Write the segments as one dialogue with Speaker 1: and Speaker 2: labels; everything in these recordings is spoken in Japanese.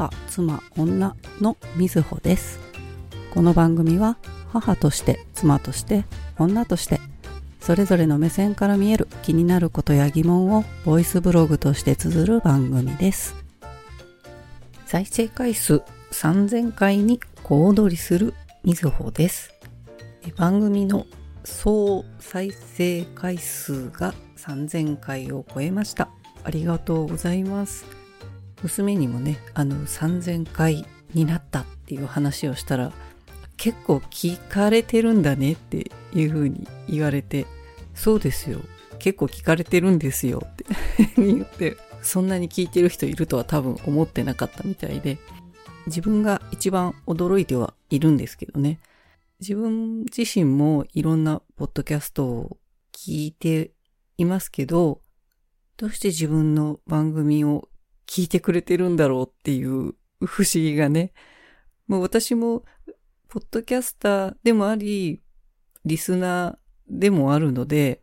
Speaker 1: 母、妻、女のみずほです。この番組は母として、妻として、女として、それぞれの目線から見える気になることや疑問をボイスブログとして綴る番組です。再生回数3000回に小躍りするみずほです。番組の総再生回数が3000回を超えました。ありがとうございます。娘にもね、あの3000回になったっていう話をしたら、結構聞かれてるんだねっていう風に言われて、そうですよ。結構聞かれてるんですよって言って、そんなに聞いてる人いるとは多分思ってなかったみたいで、自分が一番驚いてはいるんですけどね。自分自身もいろんなポッドキャストを聞いていますけど、どうして自分の番組を聞いてくれてるんだろうっていう不思議がね。もう私も、ポッドキャスターでもあり、リスナーでもあるので、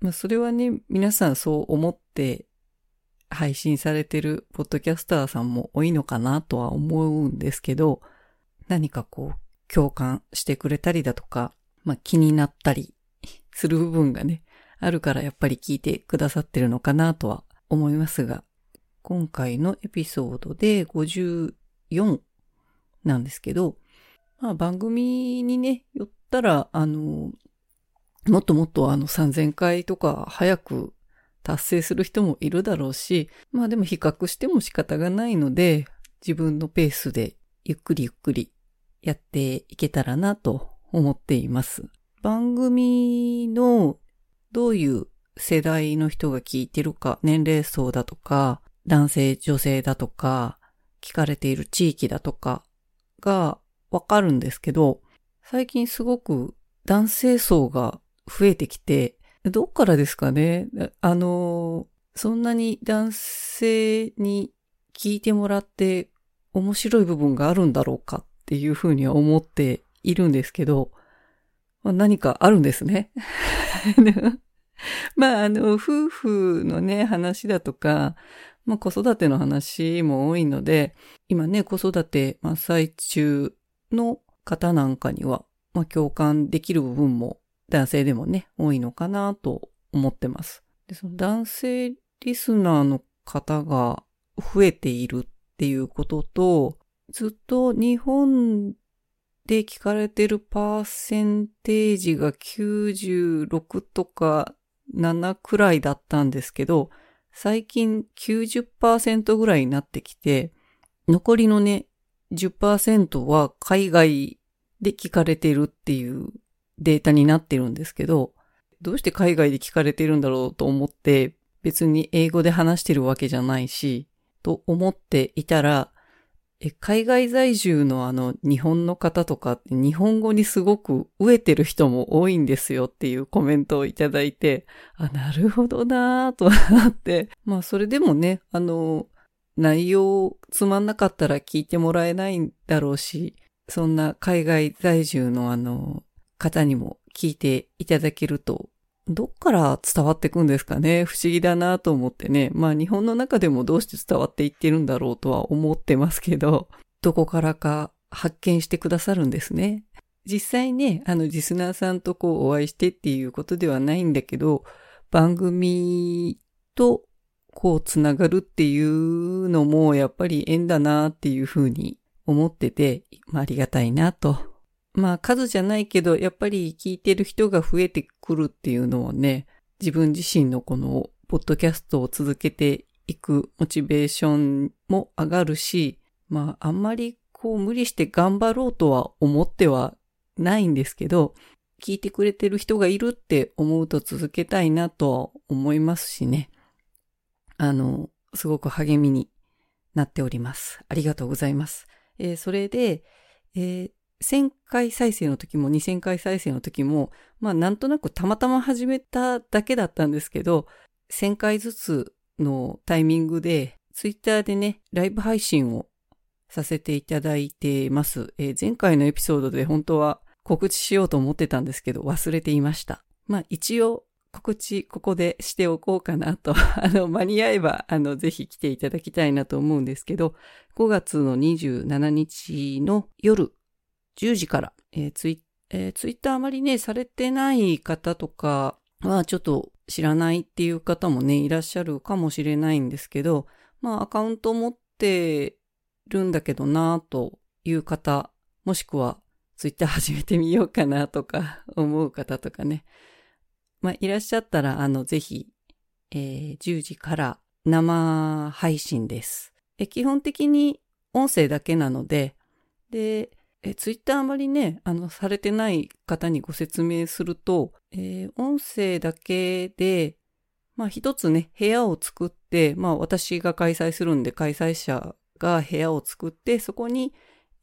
Speaker 1: まあそれはね、皆さんそう思って配信されてるポッドキャスターさんも多いのかなとは思うんですけど、何かこう、共感してくれたりだとか、まあ気になったりする部分がね、あるからやっぱり聞いてくださってるのかなとは思いますが、今回のエピソードで54なんですけど、まあ番組にね、寄ったら、あの、もっともっとあの3000回とか早く達成する人もいるだろうし、まあでも比較しても仕方がないので、自分のペースでゆっくりゆっくりやっていけたらなと思っています。番組のどういう世代の人が聞いてるか、年齢層だとか、男性、女性だとか、聞かれている地域だとかがわかるんですけど、最近すごく男性層が増えてきて、どっからですかね？あの、そんなに男性に聞いてもらって面白い部分があるんだろうかっていうふうには思っているんですけど、まあ、何かあるんですね？まあ、あの、夫婦のね、話だとか、まあ、子育ての話も多いので、今ね、子育て真っ最中の方なんかには、まあ、共感できる部分も男性でもね、多いのかなと思ってます。でその男性リスナーの方が増えているっていうことと、ずっと日本で聞かれてるパーセンテージが96とか7くらいだったんですけど、最近90%ぐらいになってきて、残りのね、10%は海外で聞かれてるっていうデータになってるんですけど、どうして海外で聞かれてるんだろうと思って、別に英語で話してるわけじゃないし、と思っていたら、え海外在住のあの日本の方とか日本語にすごく飢えてる人も多いんですよっていうコメントをいただいて、あ、なるほどなぁとなって、まあそれでもね、あの、内容つまんなかったら聞いてもらえないんだろうし、そんな海外在住のあの方にも聞いていただけるとどっから伝わっていくんですかね？不思議だなと思ってね。まあ日本の中でもどうして伝わっていってるんだろうとは思ってますけど、どこからか発見してくださるんですね。実際ね、あのリスナーさんとこうお会いしてっていうことではないんだけど、番組とこうつながるっていうのもやっぱり縁だなっていうふうに思ってて、まあありがたいなとまあ数じゃないけど、やっぱり聞いてる人が増えてくるっていうのはね、自分自身のこのポッドキャストを続けていくモチベーションも上がるし、まああんまりこう無理して頑張ろうとは思ってはないんですけど、聞いてくれてる人がいるって思うと続けたいなとは思いますしね。あの、すごく励みになっております。ありがとうございます。えーそれで、えー1000回再生の時も2000回再生の時も、まあなんとなくたまたま始めただけだったんですけど、1000回ずつのタイミングで、ツイッターでね、ライブ配信をさせていただいてます。えー前回のエピソードで本当は告知しようと思ってたんですけど、忘れていました。まあ一応告知ここでしておこうかなと、あの、間に合えば、あの、ぜひ来ていただきたいなと思うんですけど、5月の27日の夜10時から、えー、ツイえー、ツイッターあまりね、されてない方とかはちょっと知らないっていう方もね、いらっしゃるかもしれないんですけど、まあアカウント持ってるんだけどなという方、もしくはツイッター始めてみようかなとか思う方とかね。まあいらっしゃったら、あの、ぜひ、えー、10時から生配信です。え基本的に音声だけなので、で、えツイッターあまりね、あの、されてない方にご説明すると、えー、音声だけで、まあ一つね、部屋を作って、まあ私が開催するんで開催者が部屋を作って、そこに、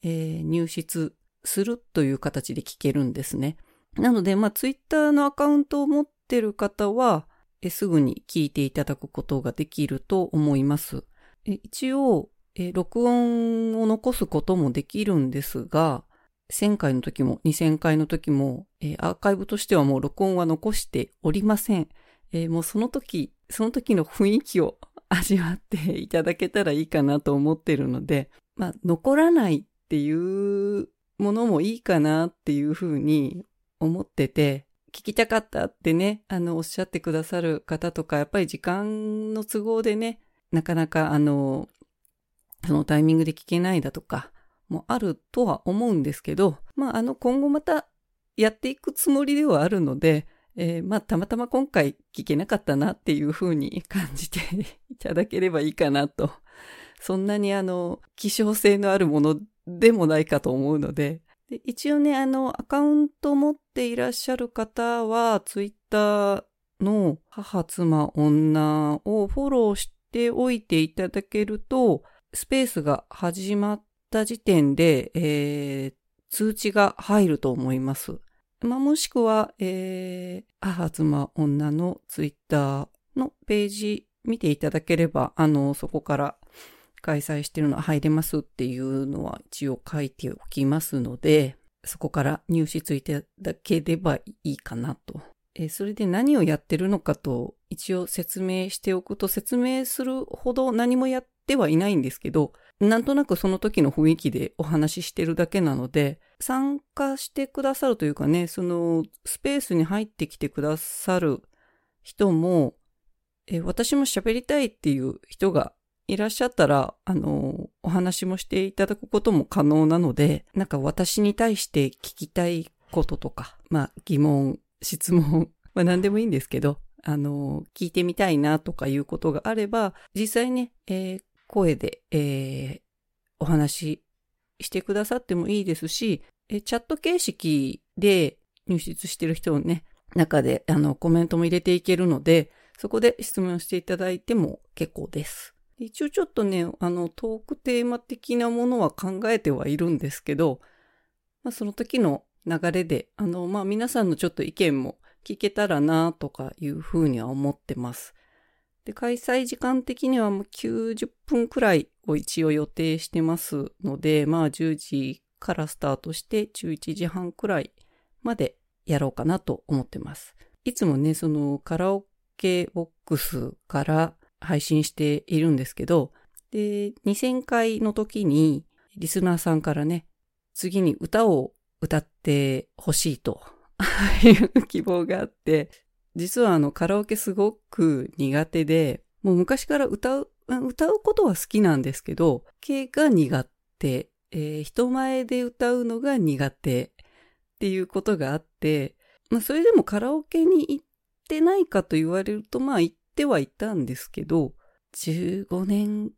Speaker 1: えー、入室するという形で聞けるんですね。なので、まあツイッターのアカウントを持ってる方は、えすぐに聞いていただくことができると思います。え一応、え、録音を残すこともできるんですが、1000回の時も2000回の時も、え、アーカイブとしてはもう録音は残しておりません。え、もうその時、その時の雰囲気を 味わっていただけたらいいかなと思ってるので、まあ、残らないっていうものもいいかなっていうふうに思ってて、聞きたかったってね、あの、おっしゃってくださる方とか、やっぱり時間の都合でね、なかなかあの、そのタイミングで聞けないだとか、もあるとは思うんですけど、まあ、あの、今後またやっていくつもりではあるので、えー、まあ、たまたま今回聞けなかったなっていうふうに感じて いただければいいかなと。そんなにあの、希少性のあるものでもないかと思うので、で一応ね、あの、アカウント持っていらっしゃる方は、ツイッターの母、妻、女をフォローしておいていただけると、スペースが始まった時点で、えー、通知が入ると思います。まあ、もしくは、えー、母、妻、女のツイッターのページ見ていただければ、あの、そこから開催してるのは入れますっていうのは一応書いておきますので、そこから入手いただければいいかなと。えー、それで何をやってるのかと一応説明しておくと説明するほど何もやってってはいないんですけど、なんとなくその時の雰囲気でお話ししてるだけなので、参加してくださるというかね、そのスペースに入ってきてくださる人も、え私も喋りたいっていう人がいらっしゃったら、あの、お話もしていただくことも可能なので、なんか私に対して聞きたいこととか、まあ疑問、質問、まあ何でもいいんですけど、あの、聞いてみたいなとかいうことがあれば、実際ね、えー、声で、えー、お話ししてくださってもいいですし、チャット形式で入室してる人のね、中であのコメントも入れていけるので、そこで質問していただいても結構です。一応ちょっとね、あのトークテーマ的なものは考えてはいるんですけど、まあ、その時の流れで、あの、まあ、皆さんのちょっと意見も聞けたらなとかいうふうには思ってます。で、開催時間的にはもう90分くらいを一応予定してますので、まあ10時からスタートして11時半くらいまでやろうかなと思ってます。いつもね、そのカラオケボックスから配信しているんですけど、で、2000回の時にリスナーさんからね、次に歌を歌ってほしいと いう希望があって、実はあのカラオケすごく苦手で、もう昔から歌う、歌うことは好きなんですけど、系が苦手、えー、人前で歌うのが苦手っていうことがあって、まあそれでもカラオケに行ってないかと言われると、まあ行ってはいたんですけど、15年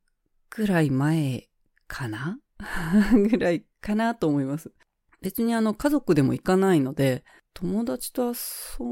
Speaker 1: くらい前かな？ぐらいかなと思います。別にあの家族でも行かないので、友達と遊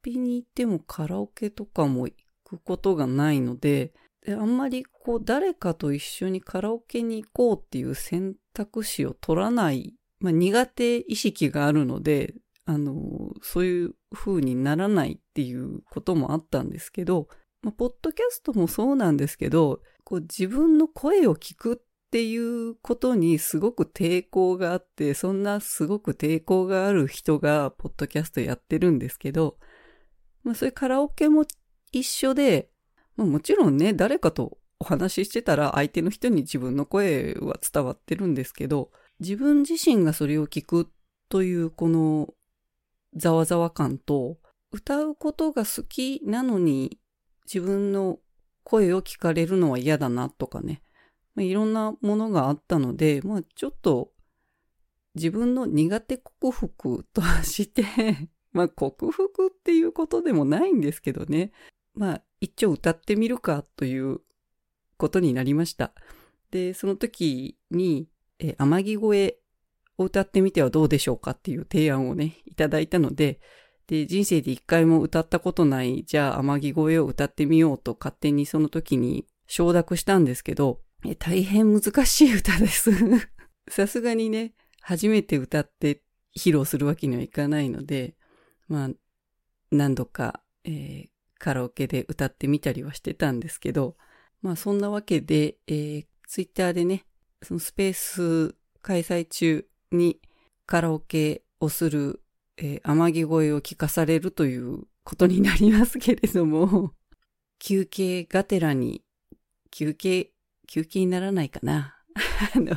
Speaker 1: びに行ってもカラオケとかも行くことがないので、であんまりこう誰かと一緒にカラオケに行こうっていう選択肢を取らない、まあ、苦手意識があるので、あの、そういう風にならないっていうこともあったんですけど、まあ、ポッドキャストもそうなんですけど、こう自分の声を聞くっっていうことにすごく抵抗があって、そんなすごく抵抗がある人がポッドキャストやってるんですけど、まあそういうカラオケも一緒で、まあ、もちろんね、誰かとお話ししてたら相手の人に自分の声は伝わってるんですけど、自分自身がそれを聞くというこのざわざわ感と、歌うことが好きなのに自分の声を聞かれるのは嫌だなとかね、まあ、いろんなものがあったので、まあちょっと自分の苦手克服として まあ克服っていうことでもないんですけどね、まあ一応歌ってみるかということになりました。で、その時に、え天城越えを歌ってみてはどうでしょうかっていう提案をね、いただいたので、で、人生で一回も歌ったことない、じゃあ天城越えを歌ってみようと勝手にその時に承諾したんですけど、大変難しい歌です。さすがにね、初めて歌って披露するわけにはいかないので、まあ、何度か、えー、カラオケで歌ってみたりはしてたんですけど、まあそんなわけで、えー、ツイッターでね、そのスペース開催中にカラオケをする、えー、天城声を聞かされるということになりますけれども、休憩がてらに、休憩、休憩にならないかな。あの、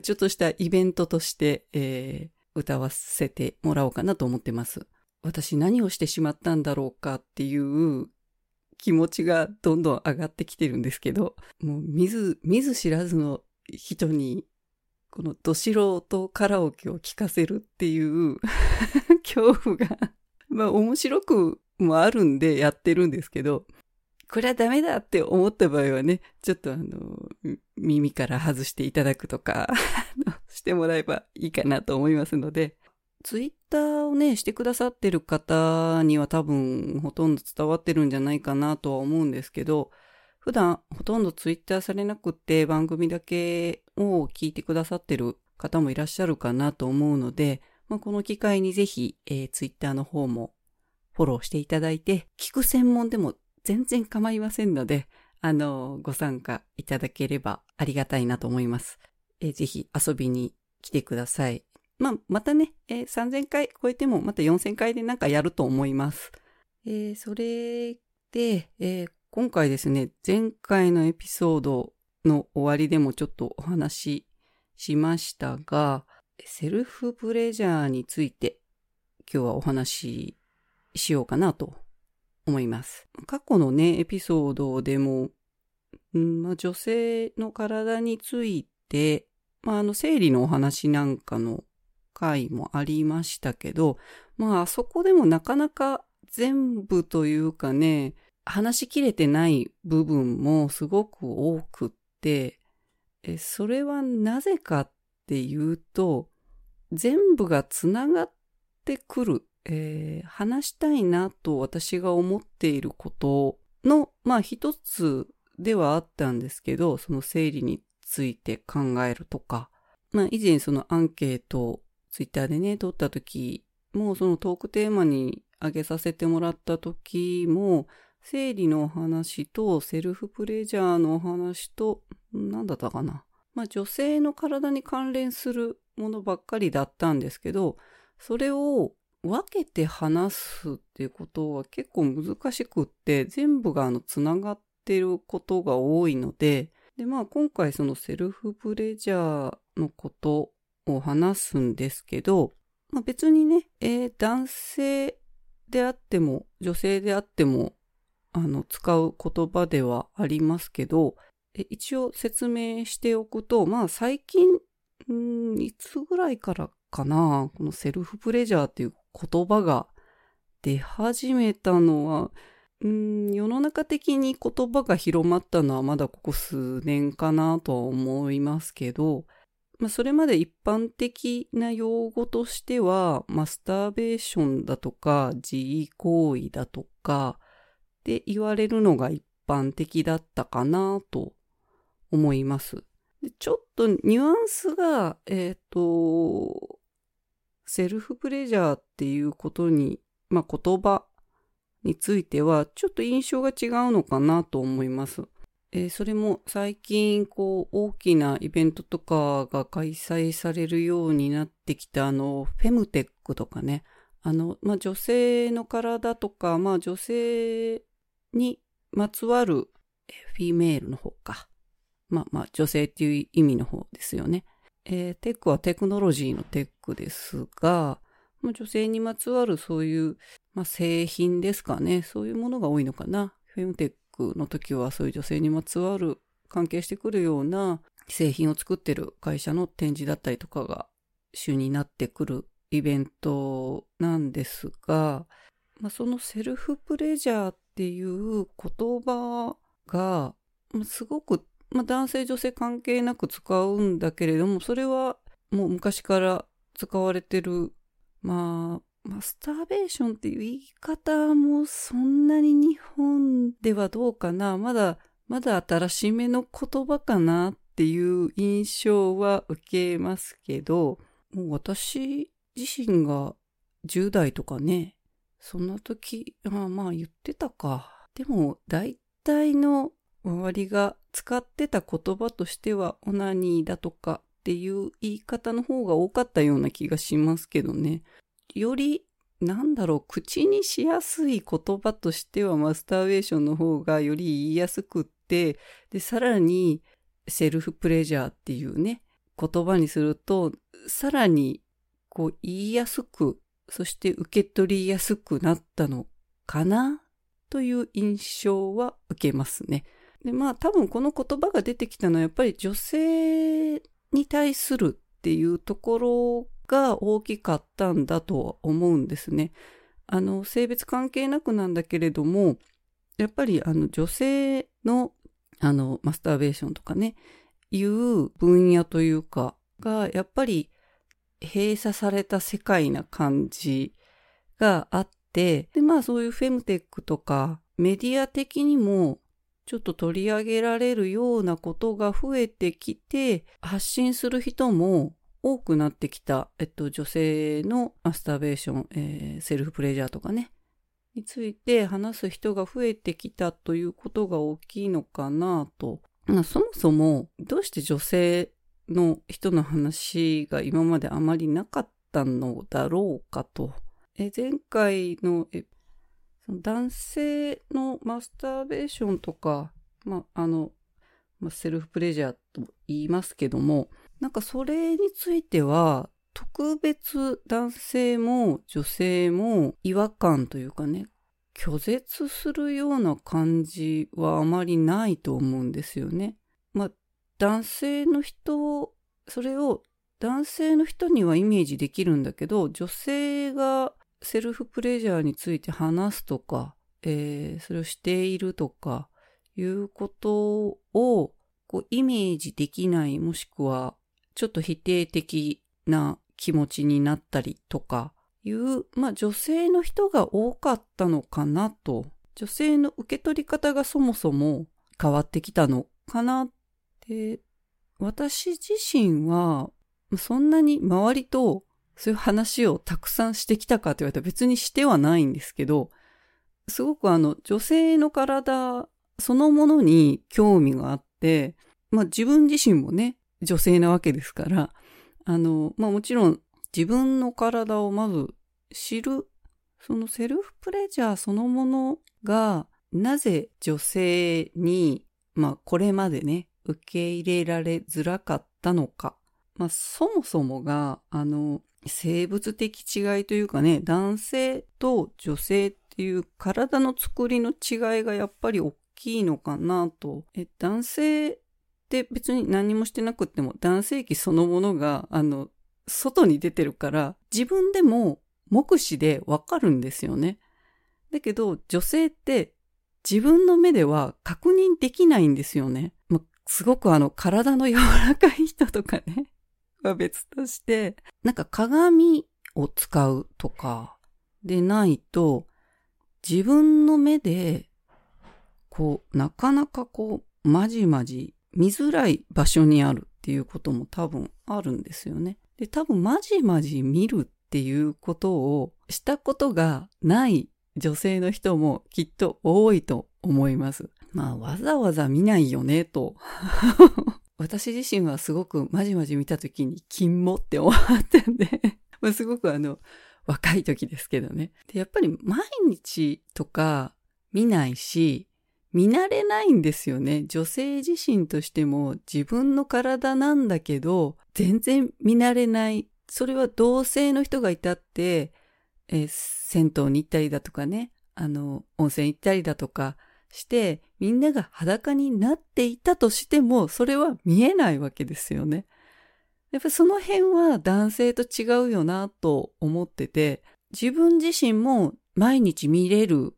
Speaker 1: ちょっとしたイベントとして、えー、歌わせてもらおうかなと思ってます。私何をしてしまったんだろうかっていう気持ちがどんどん上がってきてるんですけど、もう見ず、見ず知らずの人に、このど素人カラオケを聴かせるっていう 恐怖が、まあ面白くもあるんでやってるんですけど、これはダメだって思った場合はね、ちょっとあの、耳から外していただくとか してもらえばいいかなと思いますので、ツイッターをね、してくださってる方には多分ほとんど伝わってるんじゃないかなとは思うんですけど、普段ほとんどツイッターされなくって番組だけを聞いてくださってる方もいらっしゃるかなと思うので、まあ、この機会にぜひ、えー、ツイッターの方もフォローしていただいて、聞く専門でも全然構いませんので、あの、ご参加いただければありがたいなと思います。え、ぜひ遊びに来てください。まあ、またね、えー、3000回超えてもまた4000回でなんかやると思います。えー、それで、えー、今回ですね、前回のエピソードの終わりでもちょっとお話ししましたが、セルフプレジャーについて今日はお話ししようかなと思います。過去のね、エピソードでも、んまあ、女性の体について、まあ、あの、生理のお話なんかの回もありましたけど、まあ、あそこでもなかなか全部というかね、話しきれてない部分もすごく多くって、えそれはなぜかっていうと、全部がつながってくる、えー、話したいなと私が思っていることの、まあ一つではあったんですけど、その生理について考えるとか、まあ以前そのアンケートをツイッターでね、撮った時も、そのトークテーマに上げさせてもらった時も、生理のお話とセルフプレジャーのお話と、何だったかな。まあ女性の体に関連するものばっかりだったんですけど、それを分けて話すっていうことは結構難しくって、全部があの繋がってることが多いので、でまあ今回そのセルフプレジャーのことを話すんですけど、まあ、別にね、えー、男性であっても女性であってもあの使う言葉ではありますけど、一応説明しておくと、まあ最近、んいつぐらいからかな、このセルフプレジャーっていう言葉が出始めたのは、うん世の中的に言葉が広まったのはまだここ数年かなとは思いますけど、まあ、それまで一般的な用語としては、マスターベーションだとか、自慰行為だとか、で言われるのが一般的だったかなと思います。ちょっとニュアンスが、えっ、ー、と、セルフプレジャーっていうことに、まあ、言葉については、ちょっと印象が違うのかなと思います。えー、それも最近こう大きなイベントとかが開催されるようになってきたあのフェムテックとかねあの、まあ、女性の体とか、まあ、女性にまつわるフィメールの方か。まあまあ、女性っていう意味の方ですよね。えー、テックはテクノロジーのテックですが、まあ、女性にまつわるそういう、まあ、製品ですかね。そういうものが多いのかな。フェムテックの時はそういう女性にまつわる関係してくるような製品を作ってる会社の展示だったりとかが主になってくるイベントなんですが、まあ、そのセルフプレジャーっていう言葉が、すごく、まあ、男性女性関係なく使うんだけれども、それはもう昔から使われてる、まあ、マスターベーションっていう言い方もそんなに日本ではどうかな。まだ、まだ新しめの言葉かなっていう印象は受けますけど、もう私自身が10代とかね、そんな時、あまあ言ってたか。でも大体の周りが使ってた言葉としてはオナニーだとかっていう言い方の方が多かったような気がしますけどね。より、なんだろう、口にしやすい言葉としてはマスターベーションの方がより言いやすくって、で、さらにセルフプレジャーっていうね、言葉にすると、さらにこう言いやすく、そして受け取りやすくなったのかなという印象は受けますね。で、まあ多分この言葉が出てきたのはやっぱり女性に対するっていうところが大きかったんだと思うんですね。あの、性別関係なくなんだけれども、やっぱりあの女性のあのマスターベーションとかね、いう分野というかがやっぱり閉鎖された世界な感じがあって、で、まあそういうフェムテックとかメディア的にもちょっと取り上げられるようなことが増えてきて、発信する人も多くなってきた、えっと、女性のマスターベーション、えー、セルフプレジャーとかね、について話す人が増えてきたということが大きいのかなと。そもそも、どうして女性の人の話が今まであまりなかったのだろうかと。前回のえ男性のマスターベーションとか、まあ、の、ま、セルフプレジャーと言いますけども、なんかそれについては、特別男性も女性も違和感というかね、拒絶するような感じはあまりないと思うんですよね。まあ、男性の人、それを男性の人にはイメージできるんだけど、女性がセルフプレジャーについて話すとか、えー、それをしているとか、いうことをこうイメージできない、もしくはちょっと否定的な気持ちになったりとかいう、まあ女性の人が多かったのかなと、女性の受け取り方がそもそも変わってきたのかなで、私自身は、そんなに周りとそういう話をたくさんしてきたかって言われたら別にしてはないんですけど、すごくあの、女性の体そのものに興味があって、まあ自分自身もね、女性なわけですから、あの、まあもちろん自分の体をまず知る、そのセルフプレジャーそのものが、なぜ女性に、まあこれまでね、受け入れられづらかったのか。まあ、そもそもが、あの、生物的違いというかね、男性と女性っていう体の作りの違いがやっぱり大きいのかなと。え、男性って別に何もしてなくっても男性器そのものが、あの、外に出てるから自分でも目視でわかるんですよね。だけど女性って自分の目では確認できないんですよね。ま、すごくあの、体の柔らかい人とかね、は別として、なんか鏡を使うとかでないと、自分の目で、こう、なかなかこう、まじまじ見づらい場所にあるっていうことも多分あるんですよね。で、多分まじまじ見るっていうことをしたことがない女性の人もきっと多いと思います。まあ、わざわざ見ないよね、と。私自身はすごくまじまじ見た時に金もって思ったんですごくあの、若い時ですけどね。で、やっぱり毎日とか見ないし、見慣れないんですよね。女性自身としても自分の体なんだけど、全然見慣れない。それは同性の人がいたって、え、銭湯に行ったりだとかね、あの、温泉行ったりだとかして、みんなが裸になっていたとしても、それは見えないわけですよね。やっぱその辺は男性と違うよなと思ってて、自分自身も毎日見れる、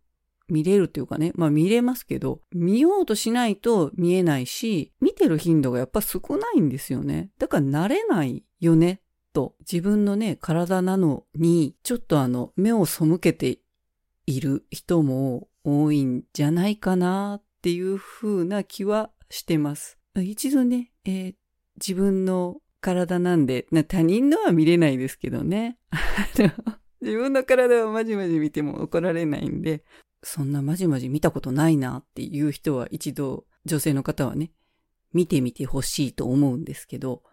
Speaker 1: 見れるというかね、まあ見れますけど、見ようとしないと見えないし、見てる頻度がやっぱ少ないんですよね。だから慣れないよね、と。自分のね、体なのに、ちょっとあの、目を背けている人も多いんじゃないかなっていう風な気はしてます。一度ね、えー、自分の体なんで、な他人のは見れないですけどね。自分の体はまじまじ見ても怒られないんで、そんなまじまじ見たことないなっていう人は一度女性の方はね、見てみてほしいと思うんですけど、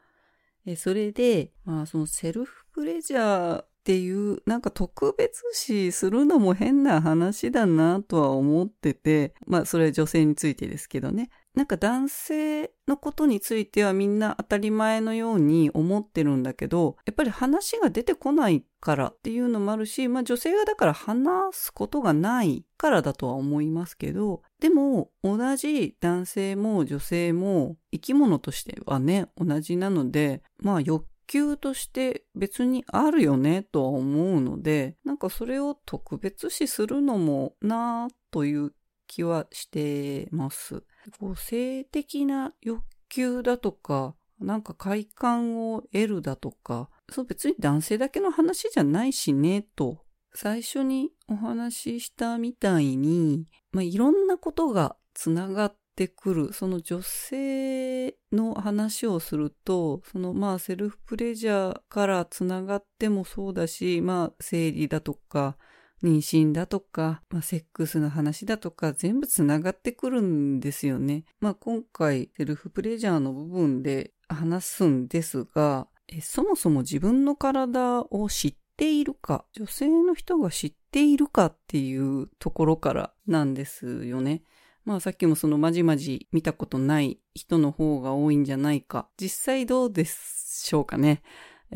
Speaker 1: それで、まあそのセルフプレジャーっていう、なんか特別視するのも変な話だなとは思ってて、まあそれは女性についてですけどね。なんか男性のことについてはみんな当たり前のように思ってるんだけど、やっぱり話が出てこないからっていうのもあるし、まあ女性がだから話すことがないからだとは思いますけど、でも同じ男性も女性も生き物としてはね、同じなので、まあ欲求として別にあるよねとは思うので、なんかそれを特別視するのもなぁという気はしてます。こう性的な欲求だとか、なんか快感を得るだとか、そう別に男性だけの話じゃないしね、と。最初にお話ししたみたいに、まあ、いろんなことがつながっってくる、その女性の話をすると、そのまあセルフプレジャーからつながってもそうだし、まあ生理だとか、妊娠だとか、まあ、セックスの話だとか全部つながってくるんですよね。まあ今回セルフプレジャーの部分で話すんですが、そもそも自分の体を知っているか、女性の人が知っているかっていうところからなんですよね。まあさっきもそのまじまじ見たことない人の方が多いんじゃないか。実際どうでしょうかね。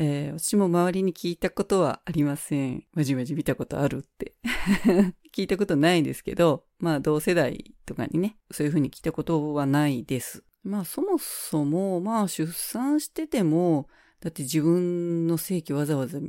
Speaker 1: えー、私も周りに聞いたことはありません。まじまじ見たことあるって。聞いたことないですけど、まあ同世代とかにね、そういうふうに聞いたことはないです。まあそもそも、まあ出産してても、だって自分の性器わざわざ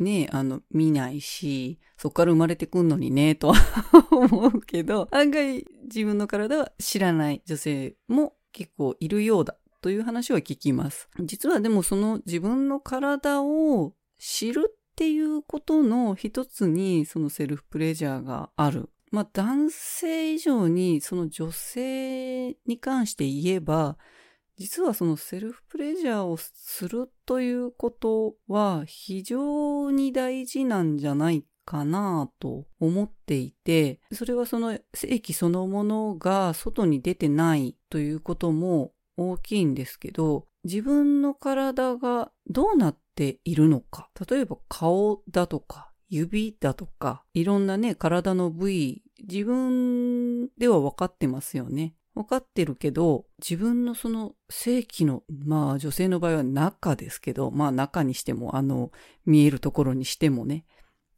Speaker 1: ね、あの、見ないし、そこから生まれてくんのにね、とは 思うけど、案外自分の体は知らない女性も結構いるようだという話は聞きます。実はでもその自分の体を知るっていうことの一つにそのセルフプレジャーがある。まあ男性以上にその女性に関して言えば実はそのセルフプレジャーをするということは非常に大事なんじゃないかなと思っていて、それはその正規そのものが外に出てないということも大きいんですけど、自分の体がどうなっているのか、例えば顔だとか指だとか、いろんなね、体の部位、自分では分かってますよね。分かってるけど、自分のその正規の、まあ女性の場合は中ですけど、まあ中にしても、あの、見えるところにしてもね、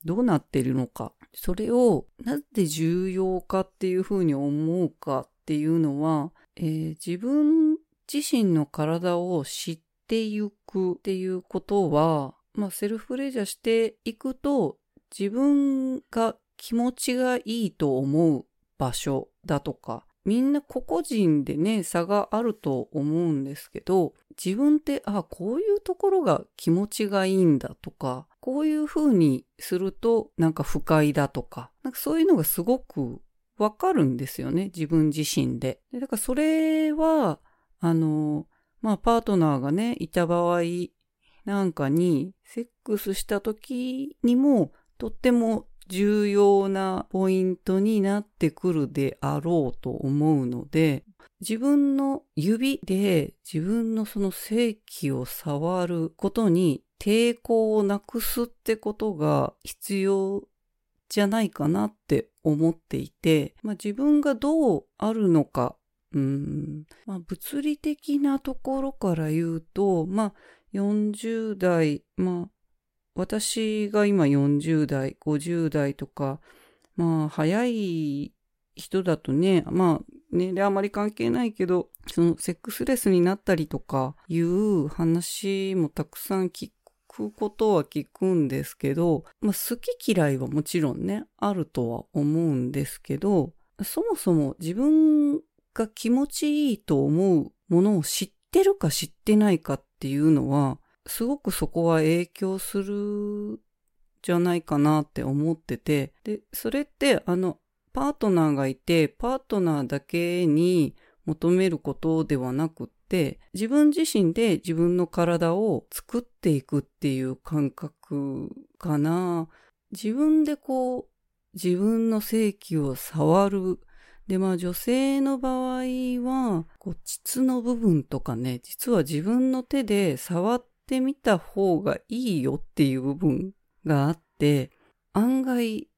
Speaker 1: どうなってるのか。それを、なぜ重要かっていうふうに思うかっていうのは、えー、自分自身の体を知っていくっていうことは、まあセルフレジャーしていくと、自分が気持ちがいいと思う場所だとか、みんな個々人でね、差があると思うんですけど、自分って、あ、こういうところが気持ちがいいんだとか、こういう風にするとなんか不快だとか、なんかそういうのがすごくわかるんですよね、自分自身で。でだからそれは、あの、まあパートナーがね、いた場合なんかに、セックスした時にも、とっても重要なポイントになってくるであろうと思うので、自分の指で自分のその性器を触ることに抵抗をなくすってことが必要じゃないかなって思っていて、まあ、自分がどうあるのか、うんまあ、物理的なところから言うと、まあ、40代、まあ、私が今40代、50代とか、まあ、早い人だとね、まあ、年齢あまり関係ないけど、そのセックスレスになったりとかいう話もたくさん聞くことは聞くんですけど、まあ、好き嫌いはもちろんね、あるとは思うんですけど、そもそも自分が気持ちいいと思うものを知ってるか知ってないかっていうのは、すごくそこは影響するじゃないかなって思ってて、で、それってあの、パートナーがいて、パートナーだけに求めることではなくって、自分自身で自分の体を作っていくっていう感覚かな。自分でこう、自分の性器を触る。で、まあ女性の場合は、こう、膣の部分とかね、実は自分の手で触ってみた方がいいよっていう部分があって、案外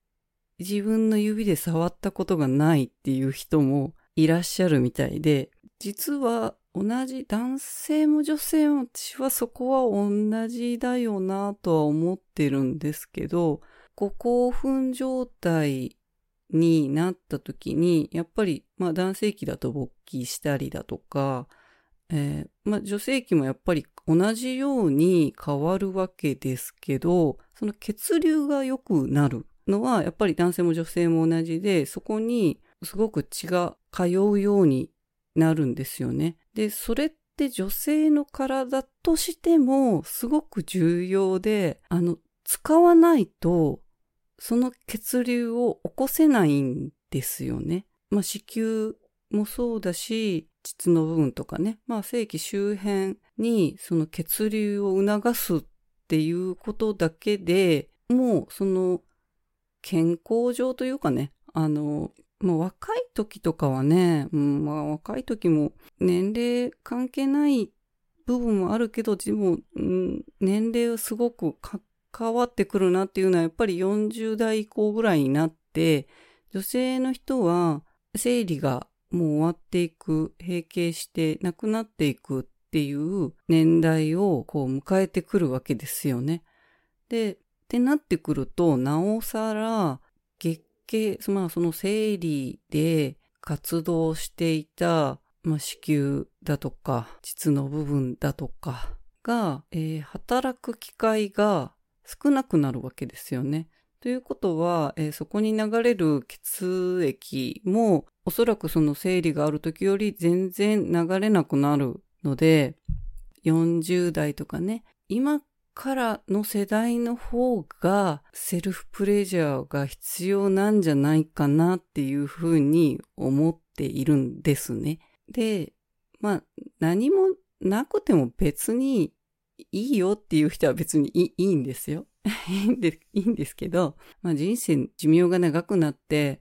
Speaker 1: 自分の指で触ったことがないっていう人もいらっしゃるみたいで、実は同じ男性も女性も私はそこは同じだよなとは思ってるんですけど、ご興奮状態になった時に、やっぱり、まあ男性器だと勃起したりだとか、えー、まあ女性器もやっぱり同じように変わるわけですけど、その血流が良くなるのは、やっぱり男性も女性も同じで、そこにすごく血が通うようになるんですよね。で、それって女性の体としてもすごく重要で、あの、使わないと、その血流を起こせないんですよね。まあ、子宮もそうだし、膣の部分とかね、まあ、正規周辺にその血流を促すっていうことだけでもうその健康上というかね、あの、まあ、若い時とかはね、うん、まあ若い時も年齢関係ない部分もあるけど、でも、うん、年齢はすごく関わってくるなっていうのはやっぱり40代以降ぐらいになって、女性の人は生理がもう終わっていく、閉経して亡くなっていくっていう年代をこう迎えてくるわけですよね。で、ってなってくると、なおさら、月経、まあその生理で活動していた、まあ、子宮だとか、膣の部分だとかが、えー、働く機会が少なくなるわけですよね。ということは、えー、そこに流れる血液もおそらくその生理がある時より全然流れなくなるので、40代とかね、今からの世代の方がセルフプレジャーが必要なんじゃないかなっていうふうに思っているんですね。で、まあ何もなくても別にいいよっていう人は別にいいんですよ。いいんでいいんですけど、まあ人生寿命が長くなって、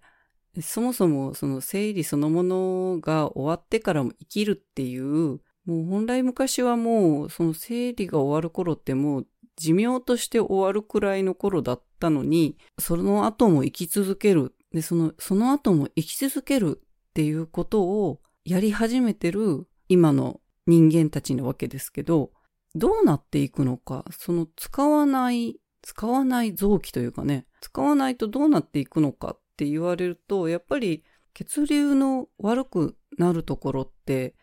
Speaker 1: そもそもその生理そのものが終わってからも生きるっていうもう本来昔はもうその生理が終わる頃ってもう寿命として終わるくらいの頃だったのに、その後も生き続ける。で、その、その後も生き続けるっていうことをやり始めてる今の人間たちなわけですけど、どうなっていくのか、その使わない、使わない臓器というかね、使わないとどうなっていくのかって言われると、やっぱり血流の悪くなるところって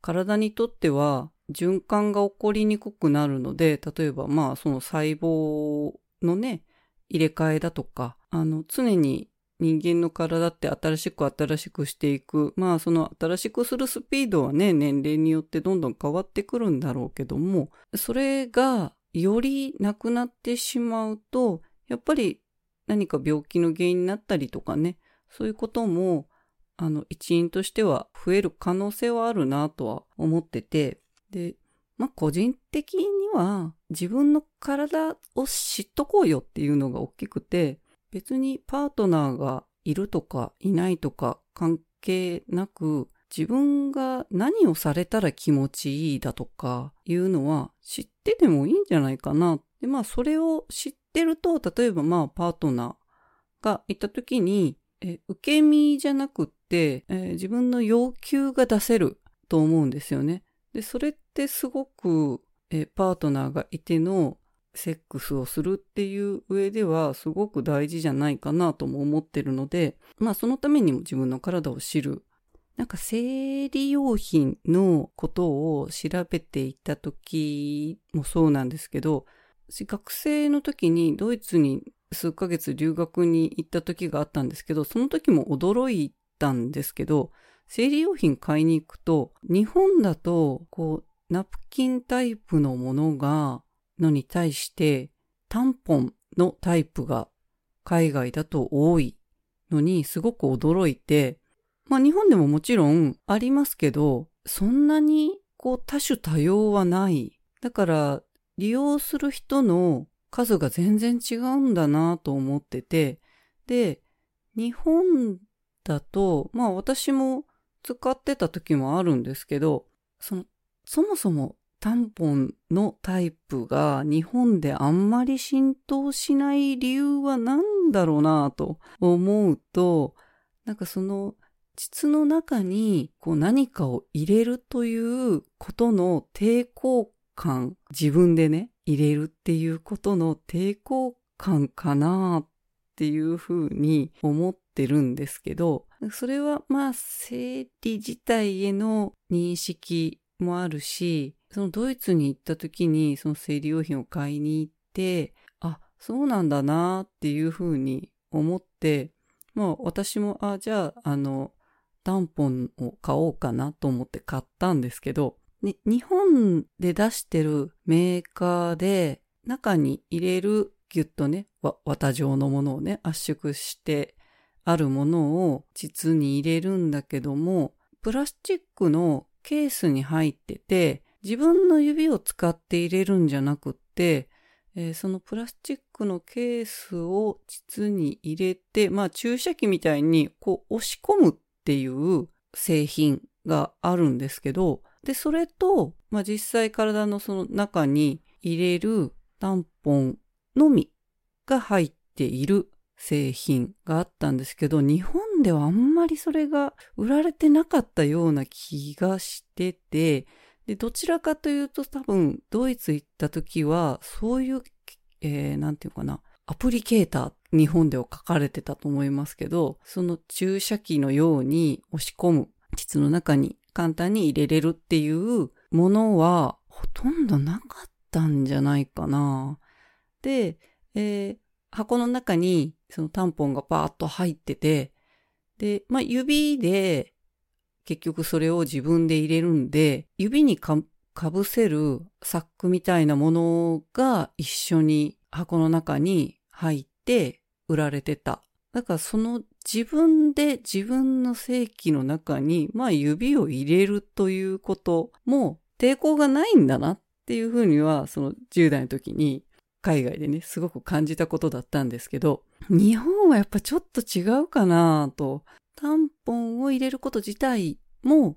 Speaker 1: 体にとっては循環が起こりにくくなるので、例えばまあその細胞のね、入れ替えだとか、あの常に人間の体って新しく新しくしていく。まあその新しくするスピードはね、年齢によってどんどん変わってくるんだろうけども、それがよりなくなってしまうと、やっぱり何か病気の原因になったりとかね、そういうこともあの、一因としては増える可能性はあるなとは思ってて、で、まあ、個人的には自分の体を知っとこうよっていうのが大きくて、別にパートナーがいるとかいないとか関係なく、自分が何をされたら気持ちいいだとかいうのは知っててもいいんじゃないかな。で、まあそれを知ってると、例えばまあパートナーがいた時に、え受け身じゃなくって、えー、自分の要求が出せると思うんですよね。で、それってすごく、え、パートナーがいてのセックスをするっていう上ではすごく大事じゃないかなとも思ってるので、まあそのためにも自分の体を知る。なんか生理用品のことを調べていた時もそうなんですけど、学生の時にドイツに数ヶ月留学に行った時があったんですけど、その時も驚いたんですけど、生理用品買いに行くと、日本だと、こう、ナプキンタイプのものがのに対して、タンポンのタイプが海外だと多いのにすごく驚いて、まあ日本でももちろんありますけど、そんなにこう多種多様はない。だから利用する人の数が全然違うんだなと思ってて、で、日本だと、まあ私も使ってた時もあるんですけど、その、そもそもタンポンのタイプが日本であんまり浸透しない理由は何だろうなと思うと、なんかその膣の中にこう何かを入れるということの抵抗感、自分でね、入れるっていうことの抵抗感かなっていうふうに思ってるんですけど、それはまあ生理自体への認識もあるし、そのドイツに行った時にその生理用品を買いに行って、あ、そうなんだなっていうふうに思って、まあ私も、あ、じゃあ、あの、タンポンを買おうかなと思って買ったんですけど、ね、日本で出してるメーカーで中に入れるギュッとね、綿状のものをね、圧縮してあるものを膣に入れるんだけども、プラスチックのケースに入ってて、自分の指を使って入れるんじゃなくって、えー、そのプラスチックのケースを膣に入れて、まあ注射器みたいにこう押し込むっていう製品があるんですけど、で、それと、まあ実際体のその中に入れるタンポンのみが入っている製品があったんですけど、日本ではあんまりそれが売られてなかったような気がしてて、で、どちらかというと多分、ドイツ行った時は、そういう、えー、なんていうかな、アプリケーター、日本では書かれてたと思いますけど、その注射器のように押し込む、膣の中に簡単に入れれるっていうものは、ほとんどなかったんじゃないかな。で、えー、箱の中にそのタンポンがバーッと入ってて、で、まあ、指で結局それを自分で入れるんで、指にかぶせるサックみたいなものが一緒に箱の中に入って売られてた。だからその自分で自分の正規の中に、まあ指を入れるということも抵抗がないんだなっていうふうには、その10代の時に海外でね、すごく感じたことだったんですけど、日本はやっぱちょっと違うかなとタンポンを入れること自体も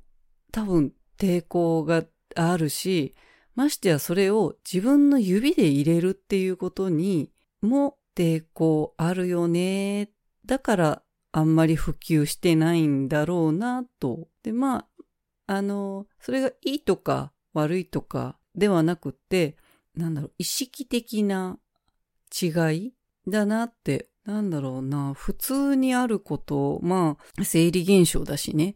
Speaker 1: 多分抵抗があるし、ましてやそれを自分の指で入れるっていうことにも抵抗あるよね。だからあんまり普及してないんだろうなと。で、まあ、あの、それがいいとか悪いとかではなくって、なんだろう、意識的な違いだなってなんだろうな、普通にあること、まあ、生理現象だしね。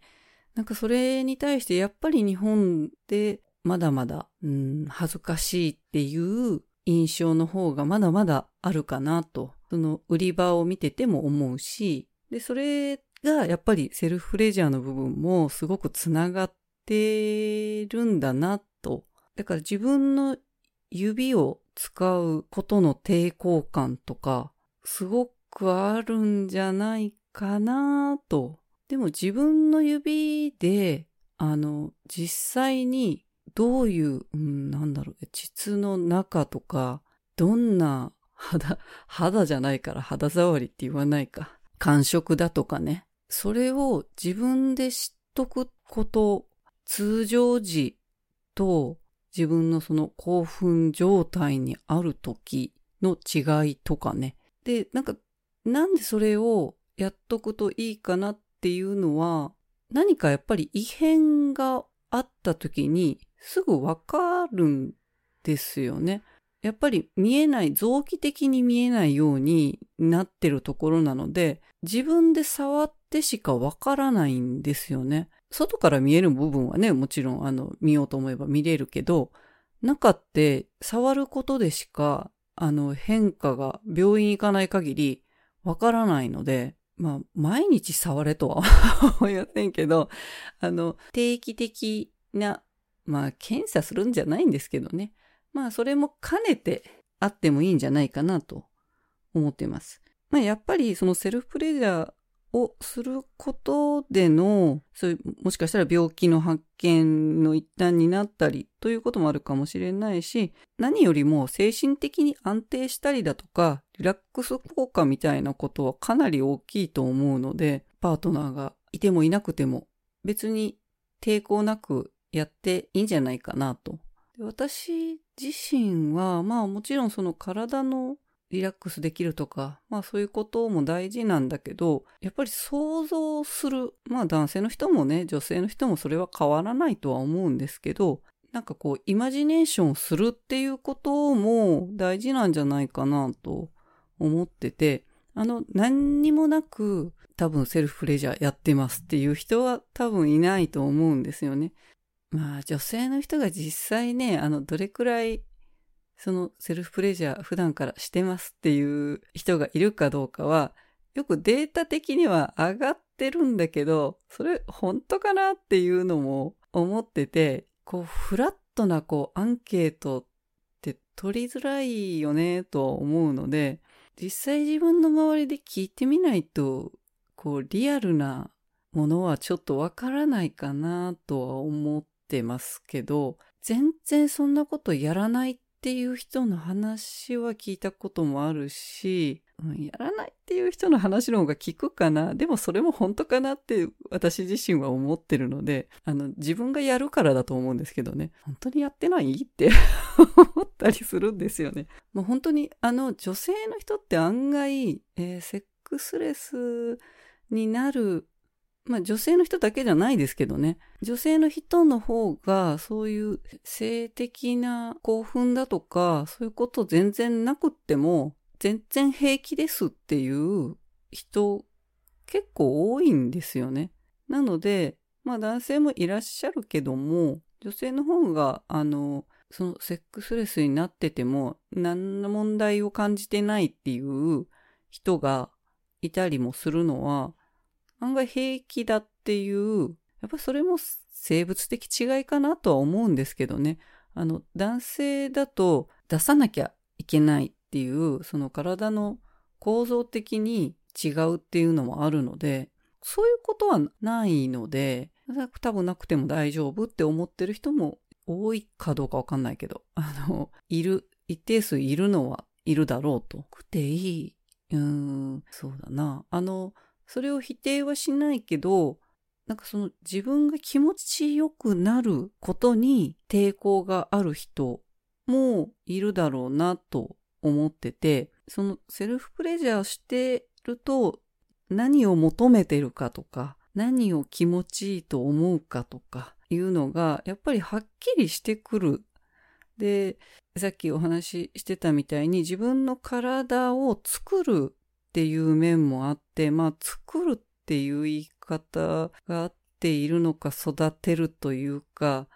Speaker 1: なんかそれに対してやっぱり日本でまだまだ、うん、恥ずかしいっていう印象の方がまだまだあるかなと、その売り場を見てても思うし、で、それがやっぱりセルフレジャーの部分もすごくつながってるんだなと。だから自分の指を使うことの抵抗感とか、すごくあるんじゃないかなと。でも自分の指で、あの、実際にどういう、うん、なんだろう、膣の中とか、どんな 肌、肌じゃないから肌触りって言わないか。感触だとかね。それを自分で知っとくこと、通常時と自分のその興奮状態にある時の違いとかね。で、なんか、なんでそれをやっとくといいかなっていうのは、何かやっぱり異変があった時にすぐわかるんですよね。やっぱり見えない、臓器的に見えないようになってるところなので、自分で触ってしかわからないんですよね。外から見える部分はね、もちろんあの見ようと思えば見れるけど、中って触ることでしかあの変化が病院行かない限りわからないので、まあ毎日触れとは 思いませんけど、あの定期的な、まあ検査するんじゃないんですけどね。まあそれも兼ねてあってもいいんじゃないかなと思っています。まあやっぱりそのセルフプレジャーをすることでの、そういう、もしかしたら病気の発見の一端になったりということもあるかもしれないし、何よりも精神的に安定したりだとか、リラックス効果みたいなことはかなり大きいと思うので、パートナーがいてもいなくても別に抵抗なくやっていいんじゃないかなと。私自身は、まあもちろんその体のリラックスできるとか、まあそういうことも大事なんだけど、やっぱり想像する、まあ男性の人もね、女性の人もそれは変わらないとは思うんですけど、なんかこう、イマジネーションするっていうことも大事なんじゃないかなと思ってて、あの、何にもなく多分セルフレジャーやってますっていう人は多分いないと思うんですよね。まあ女性の人が実際ね、あの、どれくらいそのセルフプレジャー普段からしてますっていう人がいるかどうかは、よくデータ的には上がってるんだけど、それ本当かなっていうのも思ってて、こう、フラットなこう、アンケートって取りづらいよねと思うので、実際自分の周りで聞いてみないと、こう、リアルなものはちょっとわからないかなとは思ってますけど、全然そんなことやらないっていう人の話は聞いたこともあるし、うん、やらないっていう人の話の方が聞くかな。でもそれも本当かなって私自身は思ってるので、あの、自分がやるからだと思うんですけどね。本当にやってない？って 思ったりするんですよね。もう本当に、あの、女性の人って案外、えー、セックスレスになるまあ女性の人だけじゃないですけどね。女性の人の方がそういう性的な興奮だとか、そういうこと全然なくっても、全然平気ですっていう人結構多いんですよね。なので、まあ男性もいらっしゃるけども、女性の方が、あの、そのセックスレスになってても何の問題を感じてないっていう人がいたりもするのは、案外平気だっていう、やっぱそれも生物的違いかなとは思うんですけどね。あの、男性だと出さなきゃいけないっていう、その体の構造的に違うっていうのもあるので、そういうことはないので、多分なくても大丈夫って思ってる人も多いかどうかわかんないけど、あの、いる、一定数いるのはいるだろうと。くていい。うーん、そうだな。あの、それを否定はしないけど、なんかその自分が気持ちよくなることに抵抗がある人もいるだろうなと思ってて、そのセルフプレジャーしてると何を求めてるかとか、何を気持ちいいと思うかとかいうのがやっぱりはっきりしてくる。で、さっきお話ししてたみたいに自分の体を作るっていう面もあって、まあ作るっていう言い方があっているのか育てるというか、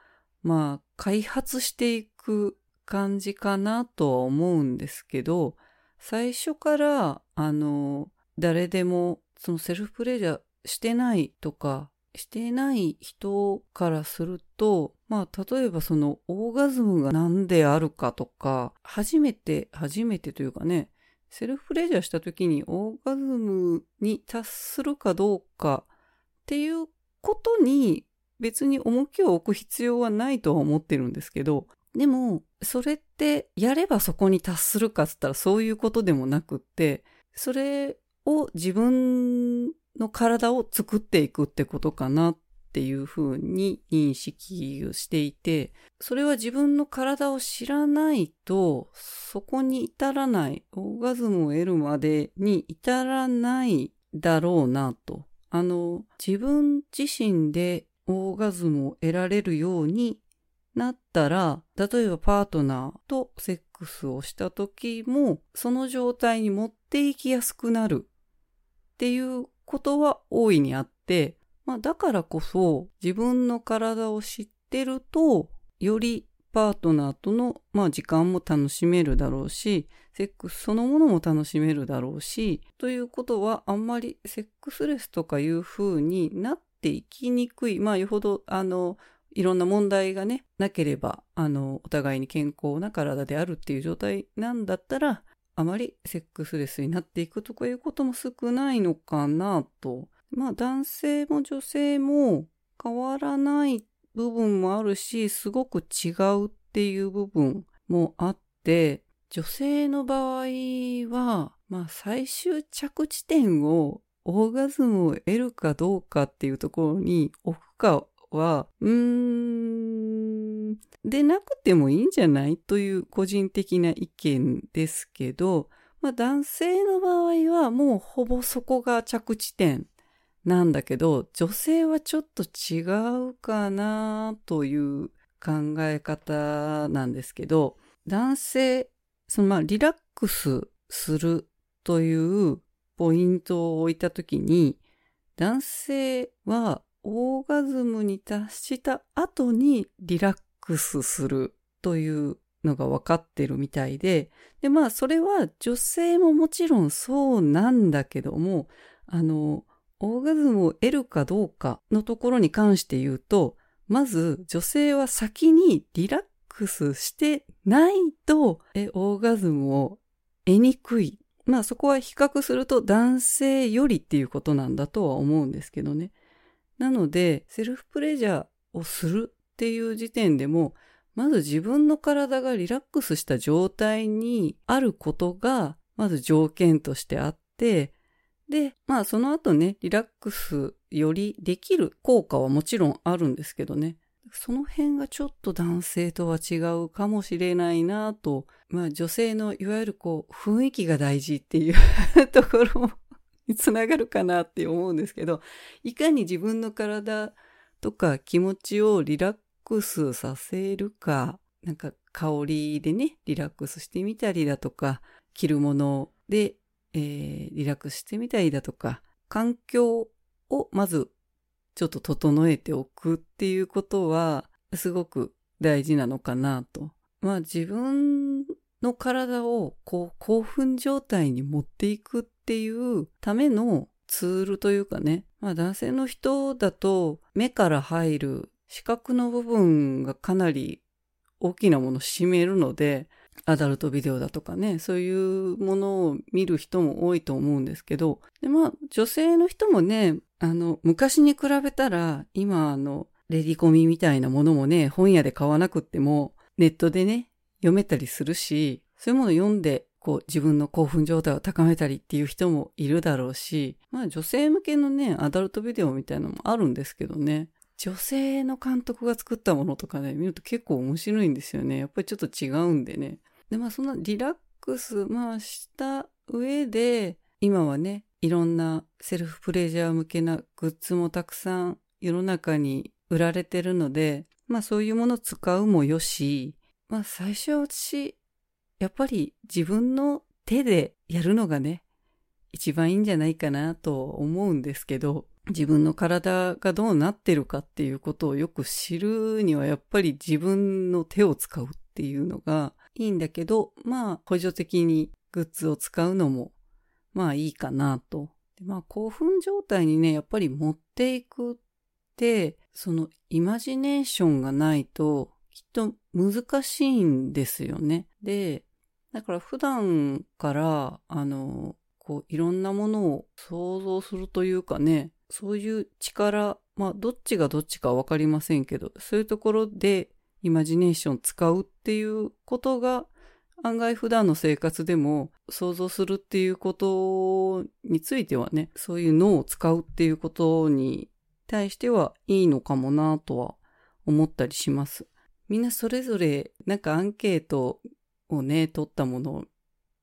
Speaker 1: まあ開発していく感じかなとは思うんですけど、最初からあの誰でもそのセルフプレジャーしてないとかしてない人からすると、まあ、例えばそのオーガズムが何であるかとか、初めて、初めてというかね、セルフレジャーした時にオーガズムに達するかどうかっていうことに別に重きを置く必要はないとは思ってるんですけど、でも、それってやればそこに達するかっつったらそういうことでもなくって、それを自分の体を作っていくってことかなっっていうふうに認識をしていて、それは自分の体を知らないと、そこに至らない、オーガズムを得るまでに至らないだろうなと。あの、自分自身でオーガズムを得られるようになったら、例えばパートナーとセックスをした時も、その状態に持っていきやすくなるっていうことは大いにあって、まあだからこそ自分の体を知ってると、よりパートナーとの、まあ、時間も楽しめるだろうし、セックスそのものも楽しめるだろうし、ということはあんまりセックスレスとかいう風になっていきにくい。まあ、よほど、あの、いろんな問題がね、なければ、あの、お互いに健康な体であるっていう状態なんだったら、あまりセックスレスになっていくとかいうことも少ないのかなと。まあ男性も女性も変わらない部分もあるし、すごく違うっていう部分もあって、女性の場合は、まあ最終着地点をオーガズムを得るかどうかっていうところに置くかは、うーん、でなくてもいいんじゃないという個人的な意見ですけど、まあ男性の場合はもうほぼそこが着地点なんだけど、女性はちょっと違うかなという考え方なんですけど、男性、そのまあリラックスするというポイントを置いたときに、男性はオーガズムに達した後にリラックスするというのが分かってるみたいで、で、まあそれは女性ももちろんそうなんだけども、あの、オーガズムを得るかどうかのところに関して言うと、まず女性は先にリラックスしてないと、え、オーガズムを得にくい。まあそこは比較すると男性よりっていうことなんだとは思うんですけどね。なので、セルフプレジャーをするっていう時点でも、まず自分の体がリラックスした状態にあることが、まず条件としてあって、で、まあその後ね、リラックスよりできる効果はもちろんあるんですけどね。その辺がちょっと男性とは違うかもしれないなと、まあ女性のいわゆるこう雰囲気が大事っていう ところにつながるかなって思うんですけど、いかに自分の体とか気持ちをリラックスさせるか、なんか香りでね、リラックスしてみたりだとか、着るものでえー、リラックスしてみたりだとか、環境をまずちょっと整えておくっていうことはすごく大事なのかなと。まあ自分の体をこう興奮状態に持っていくっていうためのツールというかね。まあ男性の人だと目から入る視覚の部分がかなり大きなものを占めるので、アダルトビデオだとかね、そういうものを見る人も多いと思うんですけど、でまあ、女性の人もね、あの、昔に比べたら、今、あの、レディコミみたいなものもね、本屋で買わなくっても、ネットでね、読めたりするし、そういうものを読んで、こう、自分の興奮状態を高めたりっていう人もいるだろうし、まあ、女性向けのね、アダルトビデオみたいなのもあるんですけどね、女性の監督が作ったものとかね、見ると結構面白いんですよね。やっぱりちょっと違うんでね。で、まあそのリラックス、まあした上で、今はね、いろんなセルフプレジャー向けなグッズもたくさん世の中に売られてるので、まあそういうものを使うもよし、まあ最初は私、やっぱり自分の手でやるのがね、一番いいんじゃないかなと思うんですけど、自分の体がどうなってるかっていうことをよく知るにはやっぱり自分の手を使うっていうのがいいんだけど、まあ補助的にグッズを使うのもまあいいかなと。でまあ興奮状態にね、やっぱり持っていくって、そのイマジネーションがないときっと難しいんですよね。で、だから普段からあのこういろんなものを想像するというかね、そういう力、まあどっちがどっちかわかりませんけど、そういうところでイマジネーション使うっていうことが案外普段の生活でも想像するっていうことについてはね、そういう脳を使うっていうことに対してはいいのかもなとは思ったりします。みんなそれぞれなんかアンケートをね、取ったものを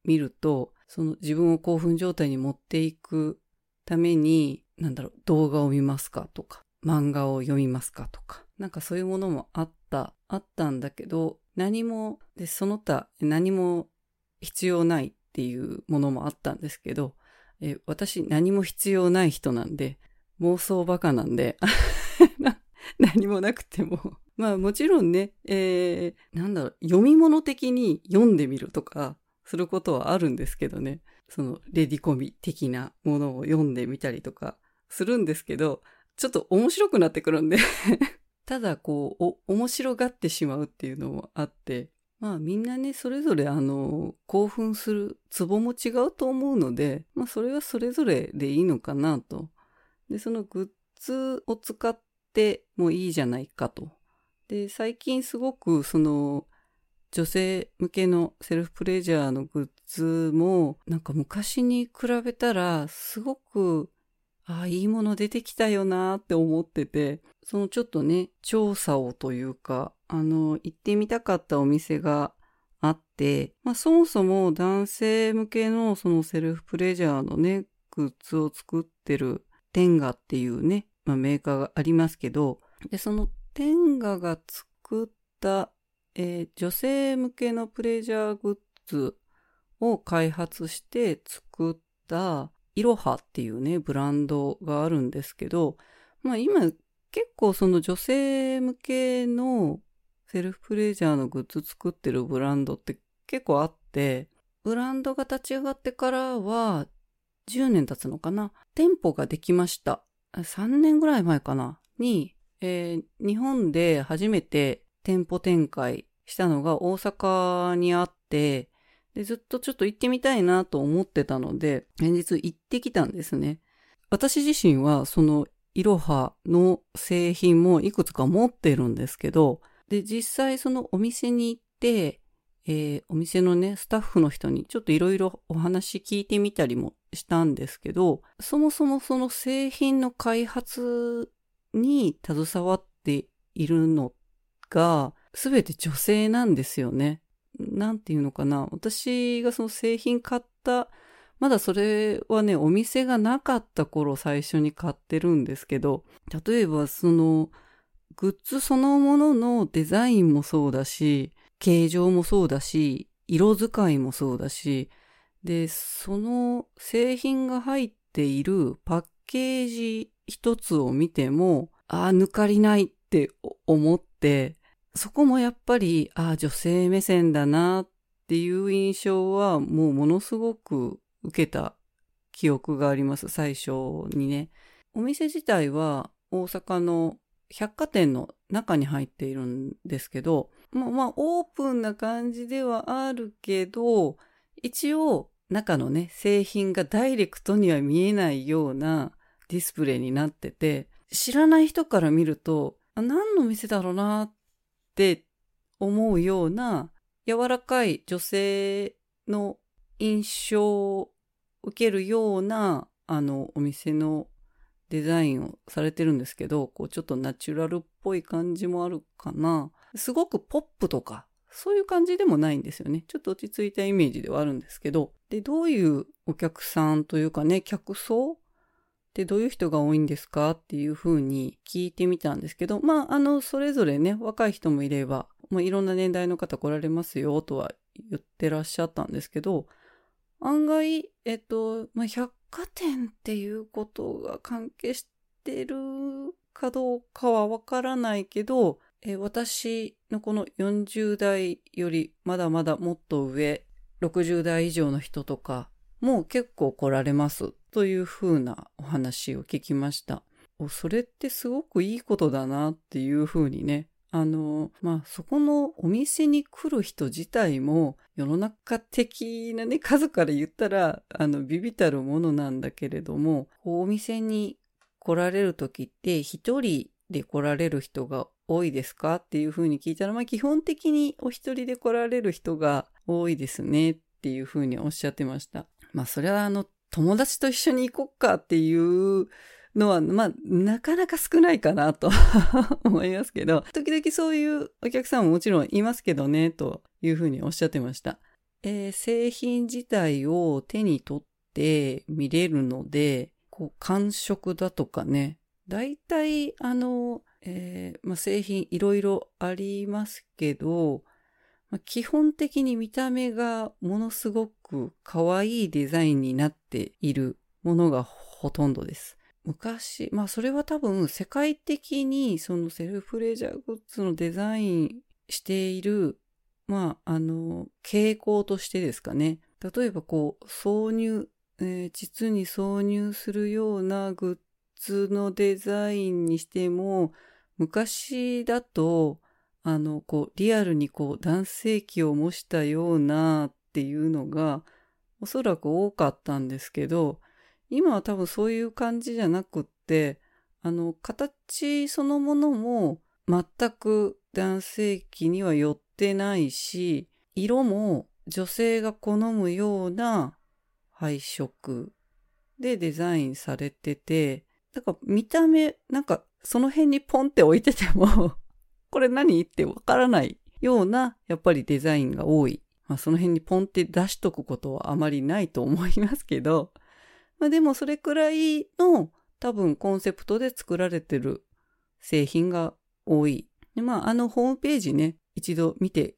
Speaker 1: 見ると、その自分を興奮状態に持っていくために、なんだろう、動画を見ますかとか、漫画を読みますかとか、なんかそういうものもあった、あったんだけど、何も、で、その他何も必要ないっていうものもあったんですけど、え私何も必要ない人なんで、妄想バカなんで 何もなくてもまあもちろんね、えー、なんだろう、読み物的に読んでみるとか、することはあるんですけどね。その、レディコミ的なものを読んでみたりとかするんですけど、ちょっと面白くなってくるんで ただこう、お、面白がってしまうっていうのもあって、まあみんなね、それぞれあの、興奮するツボも違うと思うので、まあそれはそれぞれでいいのかなと。で、そのグッズを使ってもいいじゃないかと。で、最近すごくその、女性向けのセルフプレジャーのグッズも、なんか昔に比べたら、すごく、ああ、いいもの出てきたよなって思ってて、そのちょっとね、調査をというか、あの、行ってみたかったお店があって、まあそもそも男性向けのそのセルフプレジャーのね、グッズを作ってるテンガっていうね、まあ、メーカーがありますけど、で、そのテンガが作った、えー、女性向けのプレジャーグッズを開発して作ったイロハっていうね、ブランドがあるんですけど、まあ今結構その女性向けのセルフプレジャーのグッズ作ってるブランドって結構あって、ブランドが立ち上がってからは10年経つのかな？店舗ができました。3年ぐらい前かな？に、えー、日本で初めて店舗展開したのが大阪にあって、で、ずっとちょっと行ってみたいなと思ってたので、先日行ってきたんですね。私自身はそのいろはの製品もいくつか持ってるんですけど、で、実際そのお店に行って、えー、お店のね、スタッフの人にちょっといろいろお話聞いてみたりもしたんですけど、そもそもその製品の開発に携わっているのが、すべて女性なんですよね。なんていうのかな。私がその製品買ったまだそれはね、お店がなかった頃最初に買ってるんですけど、例えばその、グッズそのもののデザインもそうだし、形状もそうだし、色使いもそうだし、で、その製品が入っているパッケージ一つを見ても、ああ、抜かりないって思って、そこもやっぱり、ああ、女性目線だなっていう印象はもうものすごく受けた記憶があります、最初にね。お店自体は大阪の百貨店の中に入っているんですけど、まあ、まあ、オープンな感じではあるけど、一応中のね、製品がダイレクトには見えないようなディスプレイになってて、知らない人から見ると、何の店だろうなっって思うような柔らかい女性の印象を受けるような、あの、お店のデザインをされてるんですけど、こう、ちょっとナチュラルっぽい感じもあるかな。すごくポップとか、そういう感じでもないんですよね。ちょっと落ち着いたイメージではあるんですけど。で、どういうお客さんというかね、客層ってどういう人が多いんですか？っていうふうに聞いてみたんですけど、まあ、あの、それぞれね、若い人もいれば、もういろんな年代の方来られますよとは言ってらっしゃったんですけど、案外、えっと、まあ、百貨店っていうことが関係してるかどうかはわからないけど、え私のこの40代よりまだまだもっと上、60代以上の人とかもう結構来られますというふうなお話を聞きました。それってすごくいいことだなっていうふうにね、あの、まあ、そこのお店に来る人自体も世の中的なね、数から言ったら、あの、ビビたるものなんだけれども、お店に来られる時って一人で来られる人が多いですかっていうふうに聞いたら、まあ、基本的にお一人で来られる人が多いですねっていうふうにおっしゃってました。まあ、それはあの、友達と一緒に行こっかっていうのは、まあ、なかなか少ないかなと 思いますけど、時々そういうお客さんももちろんいますけどね、というふうにおっしゃってました。えー、製品自体を手に取って見れるので、こう感触だとかね、大体、あの、えー、まあ、製品いろいろありますけど、ま、基本的に見た目がものすごく可愛いデザインになっているものがほとんどです。昔、まあそれは多分世界的にそのセルフレジャーグッズのデザインしている、まああの、傾向としてですかね。例えばこう、挿入、えー、実に挿入するようなグッズのデザインにしても、昔だと、あの、こう、リアルにこう、男性器を模したようなっていうのが、おそらく多かったんですけど、今は多分そういう感じじゃなくって、あの、形そのものも全く男性器には寄ってないし、色も女性が好むような配色でデザインされてて、だから見た目、なんかその辺にポンって置いててもこれ何？ってわからないような、やっぱりデザインが多い。まあその辺にポンって出しとくことはあまりないと思いますけど、まあでもそれくらいの多分コンセプトで作られてる製品が多い。でまああのホームページね、一度見て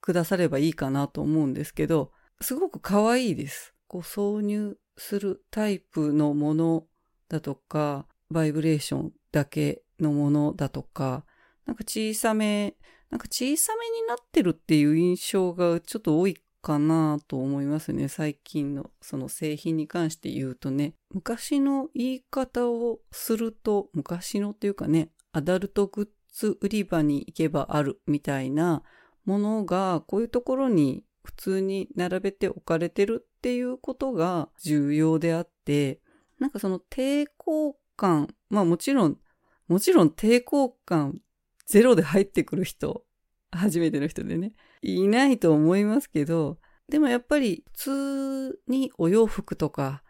Speaker 1: くださればいいかなと思うんですけど、すごく可愛いです。こう挿入するタイプのものだとか、バイブレーションだけのものだとか、なんか小さめ、なんか小さめになってるっていう印象がちょっと多いかなと思いますね。最近のその製品に関して言うとね。昔の言い方をすると、昔のっていうかね、アダルトグッズ売り場に行けばあるみたいなものが、こういうところに普通に並べて置かれてるっていうことが重要であって、なんかその抵抗感、まあもちろん、もちろん抵抗感ゼロで入ってくる人、初めての人でね、いないと思いますけど、でもやっぱり普通にお洋服とか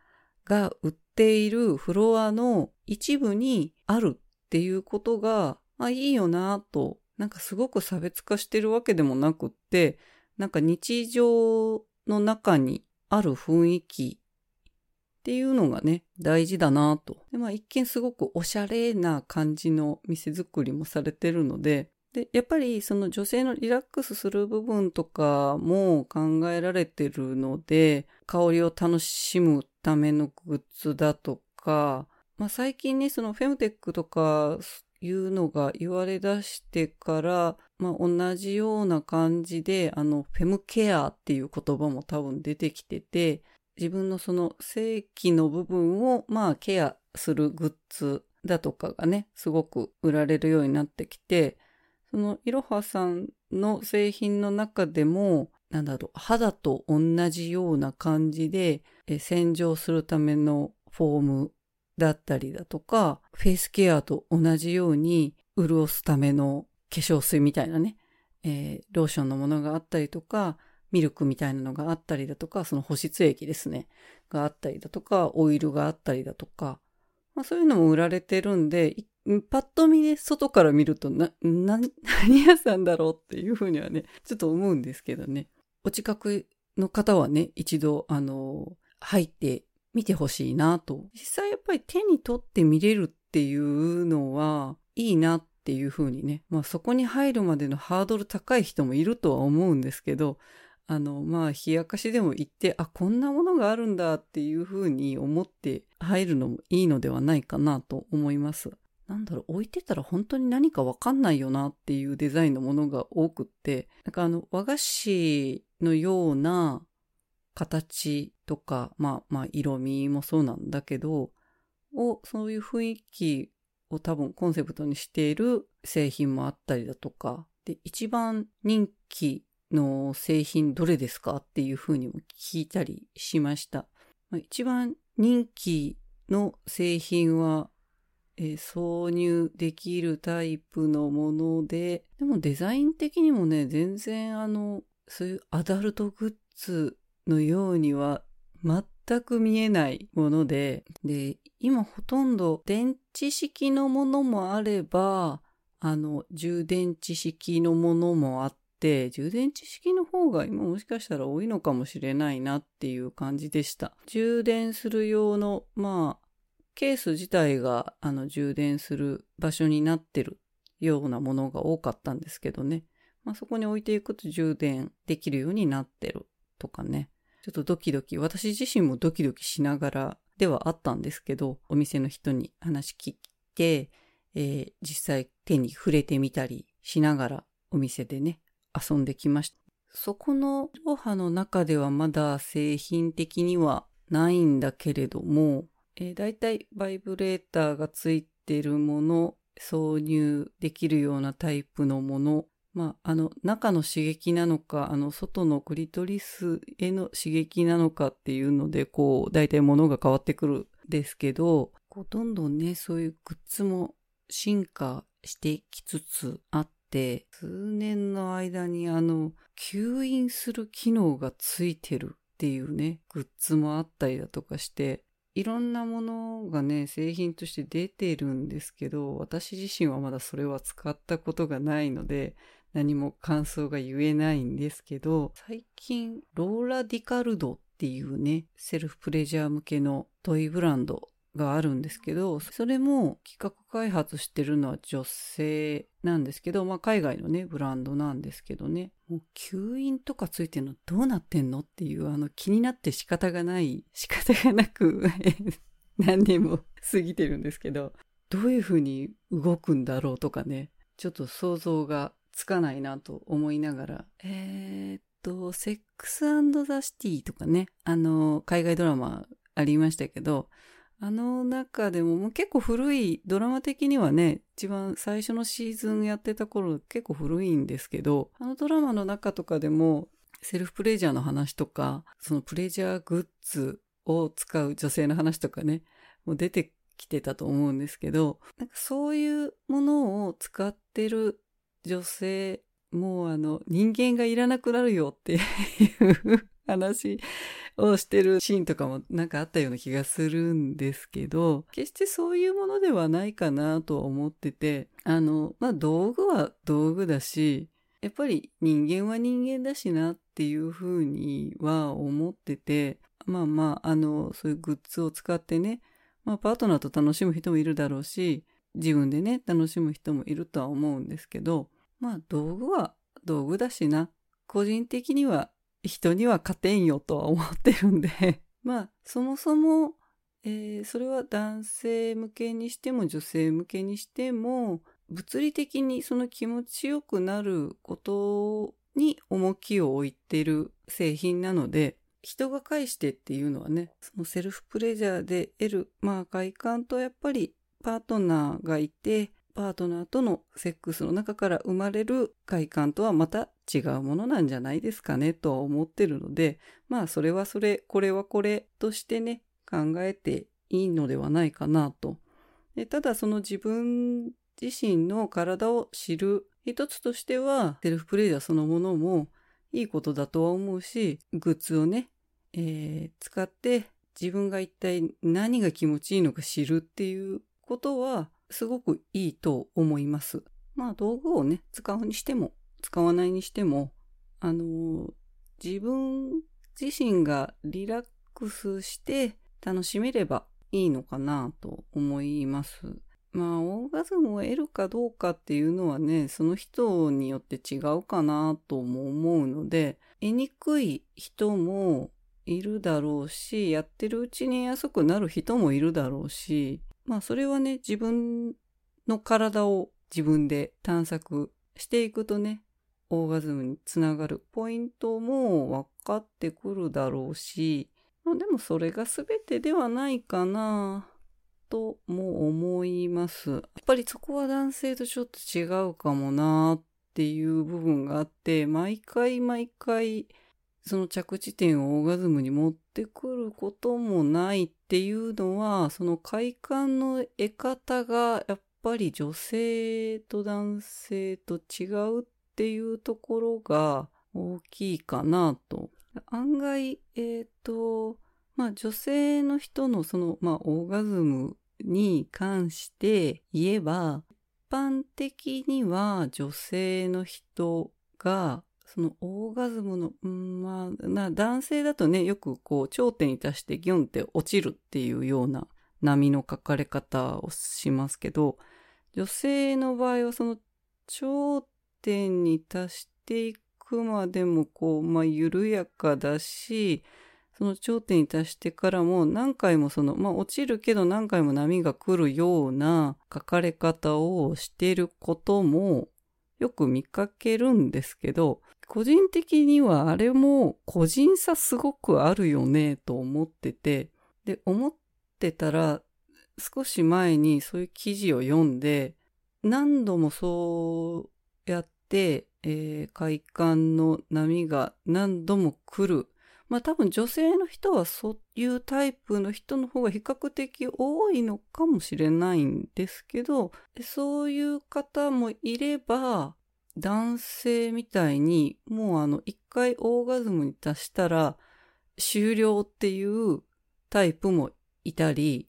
Speaker 1: が売っているフロアの一部にあるっていうことが、まあ、いいよなと、なんかすごく差別化してるわけでもなくって、なんか日常の中にある雰囲気っていうのがね、大事だなと。で、まあ一見すごくおしゃれな感じの店作りもされてるので、で、やっぱりその女性のリラックスする部分とかも考えられてるので、香りを楽しむためのグッズだとか、まあ最近ね、そのフェムテックとかいうのが言われ出してから、まあ同じような感じで、あの、フェムケアっていう言葉も多分出てきてて、自分のその正規の部分をまあケアするグッズだとかがね、すごく売られるようになってきて、そのいろはさんの製品の中でも、なんだろう、肌と同じような感じで洗浄するためのフォームだったりだとか、フェイスケアと同じように潤すための化粧水みたいなね、えー、ローションのものがあったりとか、ミルクみたいなのがあったりだとか、その保湿液ですね、があったりだとか、オイルがあったりだとか、まあ、そういうのも売られてるんで、パッと見ね、外から見るとな、な、何屋さんだろうっていうふうにはね、ちょっと思うんですけどね。お近くの方はね、一度、あの、入ってみてほしいなと。実際やっぱり手に取って見れるっていうのは、いいなっていうふうにね。まあそこに入るまでのハードル高い人もいるとは思うんですけど、あの、まあ、冷やかしでも行って、あ、こんなものがあるんだっていうふうに思って入るのもいいのではないかなと思います。なんだろう、置いてたら本当に何かわかんないよなっていうデザインのものが多くって、なんかあの、和菓子のような形とか、まあまあ、色味もそうなんだけど、を、そういう雰囲気を多分コンセプトにしている製品もあったりだとか、で、一番人気の製品どれですかっていうふうにも聞いたりしました。一番人気の製品は、えー、挿入できるタイプのもので、でもデザイン的にもね、全然あの、そういうアダルトグッズのようには全全く見えないもので、で、今ほとんど電池式のものもあれば、あの、充電池式のものもあって、充電池式の方が今もしかしたら多いのかもしれないなっていう感じでした。充電する用の、まあ、ケース自体があの充電する場所になってるようなものが多かったんですけどね。まあ、そこに置いていくと充電できるようになってるとかね。ちょっとドキドキ、私自身もドキドキしながらではあったんですけど、お店の人に話聞いて、えー、実際手に触れてみたりしながらお店でね、遊んできました。そこのロハの中ではまだ製品的にはないんだけれども、えー、だいたいバイブレーターがついてるもの、挿入できるようなタイプのもの、まあ、あの、中の刺激なのか、あの、外のクリトリスへの刺激なのかっていうので、こう、大体ものが変わってくるんですけど、こう、どんどんね、そういうグッズも進化してきつつあって、数年の間にあの、吸引する機能がついてるっていうね、グッズもあったりだとかして、いろんなものがね、製品として出てるんですけど、私自身はまだそれは使ったことがないので、何も感想が言えないんですけど、最近、ローラ・ディカルドっていうね、セルフプレジャー向けのトイブランドがあるんですけど、それも企画開発してるのは女性なんですけど、まあ海外のね、ブランドなんですけどね、もう吸引とかついてるのどうなってんのっていうあの気になって仕方がない、仕方がなく 何年も過ぎてるんですけど、どういう風に動くんだろうとかね、ちょっと想像がつかないなと思いながら、えー、っと、セックスザ・シティとかね、あの、海外ドラマありましたけど、あの中でももう結構古い、ドラマ的にはね、一番最初のシーズンやってた頃結構古いんですけど、あのドラマの中とかでもセルフプレジャーの話とか、そのプレジャーグッズを使う女性の話とかね、もう出てきてたと思うんですけど、なんかそういうものを使ってる女性、もうあの人間がいらなくなるよっていう話をしてるシーンとかもなんかあったような気がするんですけど、決してそういうものではないかなと思ってて、あの、まあ、道具は道具だし、やっぱり人間は人間だしなっていうふうには思ってて、まあまあ、あの、そういうグッズを使ってね、まあパートナーと楽しむ人もいるだろうし、自分でね、楽しむ人もいるとは思うんですけど、まあ道具は道具だしな。個人的には人には勝てんよとは思ってるんで。まあ、そもそも、えー、それは男性向けにしても女性向けにしても、物理的にその気持ちよくなることに重きを置いてる製品なので、人が介してっていうのはね、そのセルフプレジャーで得る、まあ快感とやっぱりパートナーがいて、パートナーとのセックスの中から生まれる快感とはまた違うものなんじゃないですかねとは思ってるので、まあそれはそれ、これはこれとしてね、考えていいのではないかなと。でただその自分自身の体を知る一つとしては、セルフプレイヤーそのものもいいことだとは思うし、グッズをね、えー、使って自分が一体何が気持ちいいのか知るっていうことはすごくいいと思います。まあ道具をね、使うにしても、使わないにしても、あの、自分自身がリラックスして楽しめればいいのかなと思います。まあ、オーガズムを得るかどうかっていうのはね、その人によって違うかなとも思うので、得にくい人もいるだろうし、やってるうちに安くなる人もいるだろうし、まあそれはね、自分の体を自分で探索していくとね、オーガズムにつながるポイントも分かってくるだろうし、まあでもそれが全てではないかなとも思います。やっぱりそこは男性とちょっと違うかもなっていう部分があって、毎回毎回その着地点をオーガズムに持ってくることもないっていうのは、その快感の得方がやっぱり女性と男性と違うっていうところが大きいかなと。案外、えっ、ー、と、まあ女性の人のその、まあオーガズムに関して言えば、一般的には女性の人がそのオーガズムの、うん、まあ、男性だとね、よくこう、頂点に達してギョンって落ちるっていうような波の書かれ方をしますけど、女性の場合はその頂点に達していくまでもこう、まあ、緩やかだし、その頂点に達してからも何回もその、まあ落ちるけど何回も波が来るような書かれ方をしていることもよく見かけるんですけど、個人的にはあれも個人差すごくあるよねと思ってて、で、思ってたら少し前にそういう記事を読んで、何度もそうやって、えー、快感の波が何度も来る。まあ多分女性の人はそういうタイプの人の方が比較的多いのかもしれないんですけど、そういう方もいれば、男性みたいにもうあの一回オーガズムに達したら終了っていうタイプもいたり、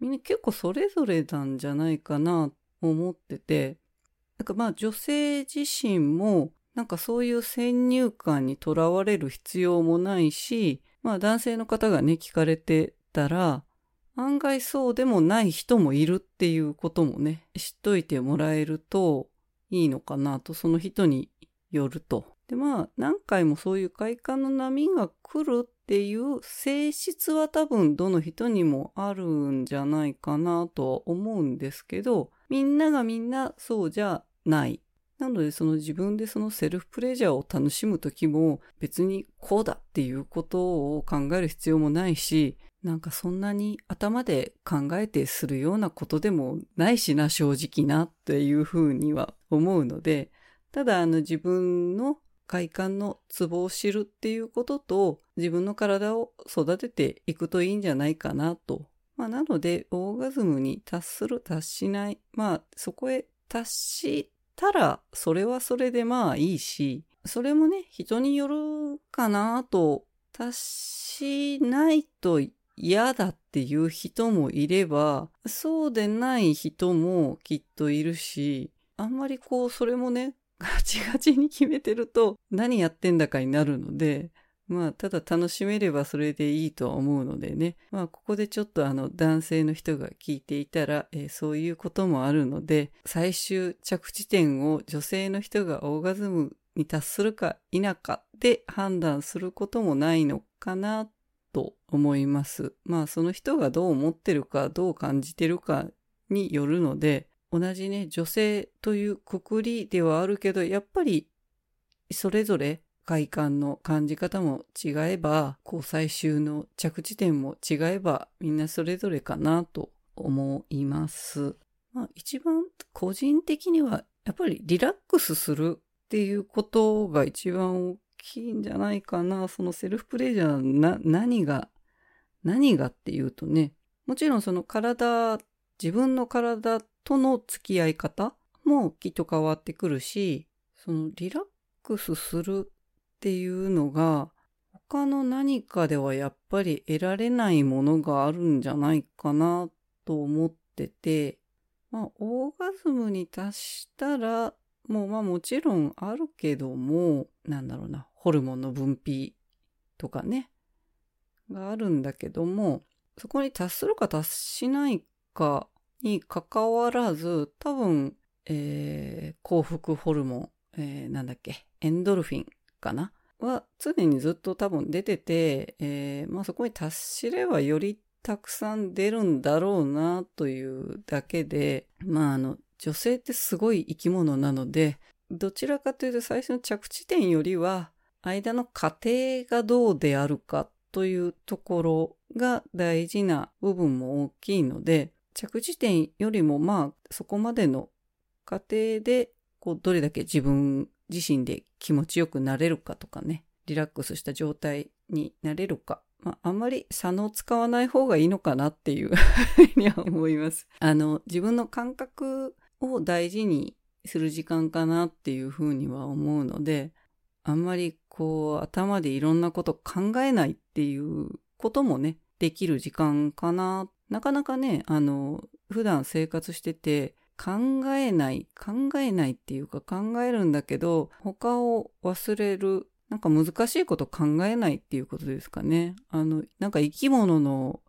Speaker 1: みんな結構それぞれなんじゃないかなと思ってて、なんかまあ女性自身もなんかそういう先入観にとらわれる必要もないし、まあ男性の方がね、聞かれてたら、案外そうでもない人もいるっていうこともね、知っといてもらえるといいのかなと、その人によると。で、まあ何回もそういう快感の波が来るっていう性質は多分どの人にもあるんじゃないかなとは思うんですけど、みんながみんなそうじゃないなのでその自分でそのセルフプレジャーを楽しむ時も別にこうだっていうことを考える必要もないし、なんかそんなに頭で考えてするようなことでもないしな正直なっていうふうには思うので、ただあの自分の快感のツボを知るっていうことと自分の体を育てていくといいんじゃないかなと。まあなのでオーガズムに達する達しない。まあそこへ達したら、それはそれでまあいいし、それもね、人によるかなと、達しないと嫌だっていう人もいれば、そうでない人もきっといるし、あんまりこう、それもね、ガチガチに決めてると何やってんだかになるので、まあ、ただ楽しめればそれでいいとは思うのでね。まあ、ここでちょっとあの、男性の人が聞いていたら、えー、そういうこともあるので、最終着地点を女性の人がオーガズムに達するか否かで判断することもないのかなと思います。まあ、その人がどう思ってるか、どう感じてるかによるので、同じね、女性というくくりではあるけど、やっぱりそれぞれ快感の感じ方も違えば、こう最終の着地点も違えば、みんなそれぞれかなと思います。まあ一番個人的には、やっぱりリラックスするっていうことが一番大きいんじゃないかな。そのセルフプレジャーな、何が、何がっていうとね、もちろんその体、自分の体との付き合い方もきっと変わってくるし、そのリラックスするっていうのが他の何かではやっぱり得られないものがあるんじゃないかなと思ってて、まあ、オーガズムに達したら、もまあもちろんあるけども、なんだろうな、ホルモンの分泌とかね、があるんだけども、そこに達するか達しないかに関わらず、多分、えー、幸福ホルモン、えー、なんだっけ、エンドルフィンかなは常にずっと多分出てて、えー、まあそこに達しればよりたくさん出るんだろうなというだけで、まああの、女性ってすごい生き物なので、どちらかというと最初の着地点よりは、間の過程がどうであるかというところが大事な部分も大きいので、着地点よりもまあそこまでの過程でこうどれだけ自分自身で気持ちよくなれるかとかね、リラックスした状態になれるか、まあ、あんまり差の使わない方がいいのかなっていうふうには思います。あの、自分の感覚を大事にする時間かなっていうふうには思うので、あんまりこう頭でいろんなこと考えないっていうこともね、できる時間かな。なかなかね、あの、普段生活してて、考えない、考えないっていうか考えるんだけど、他を忘れる、なんか難しいこと考えないっていうことですかね。あの、なんか生き物の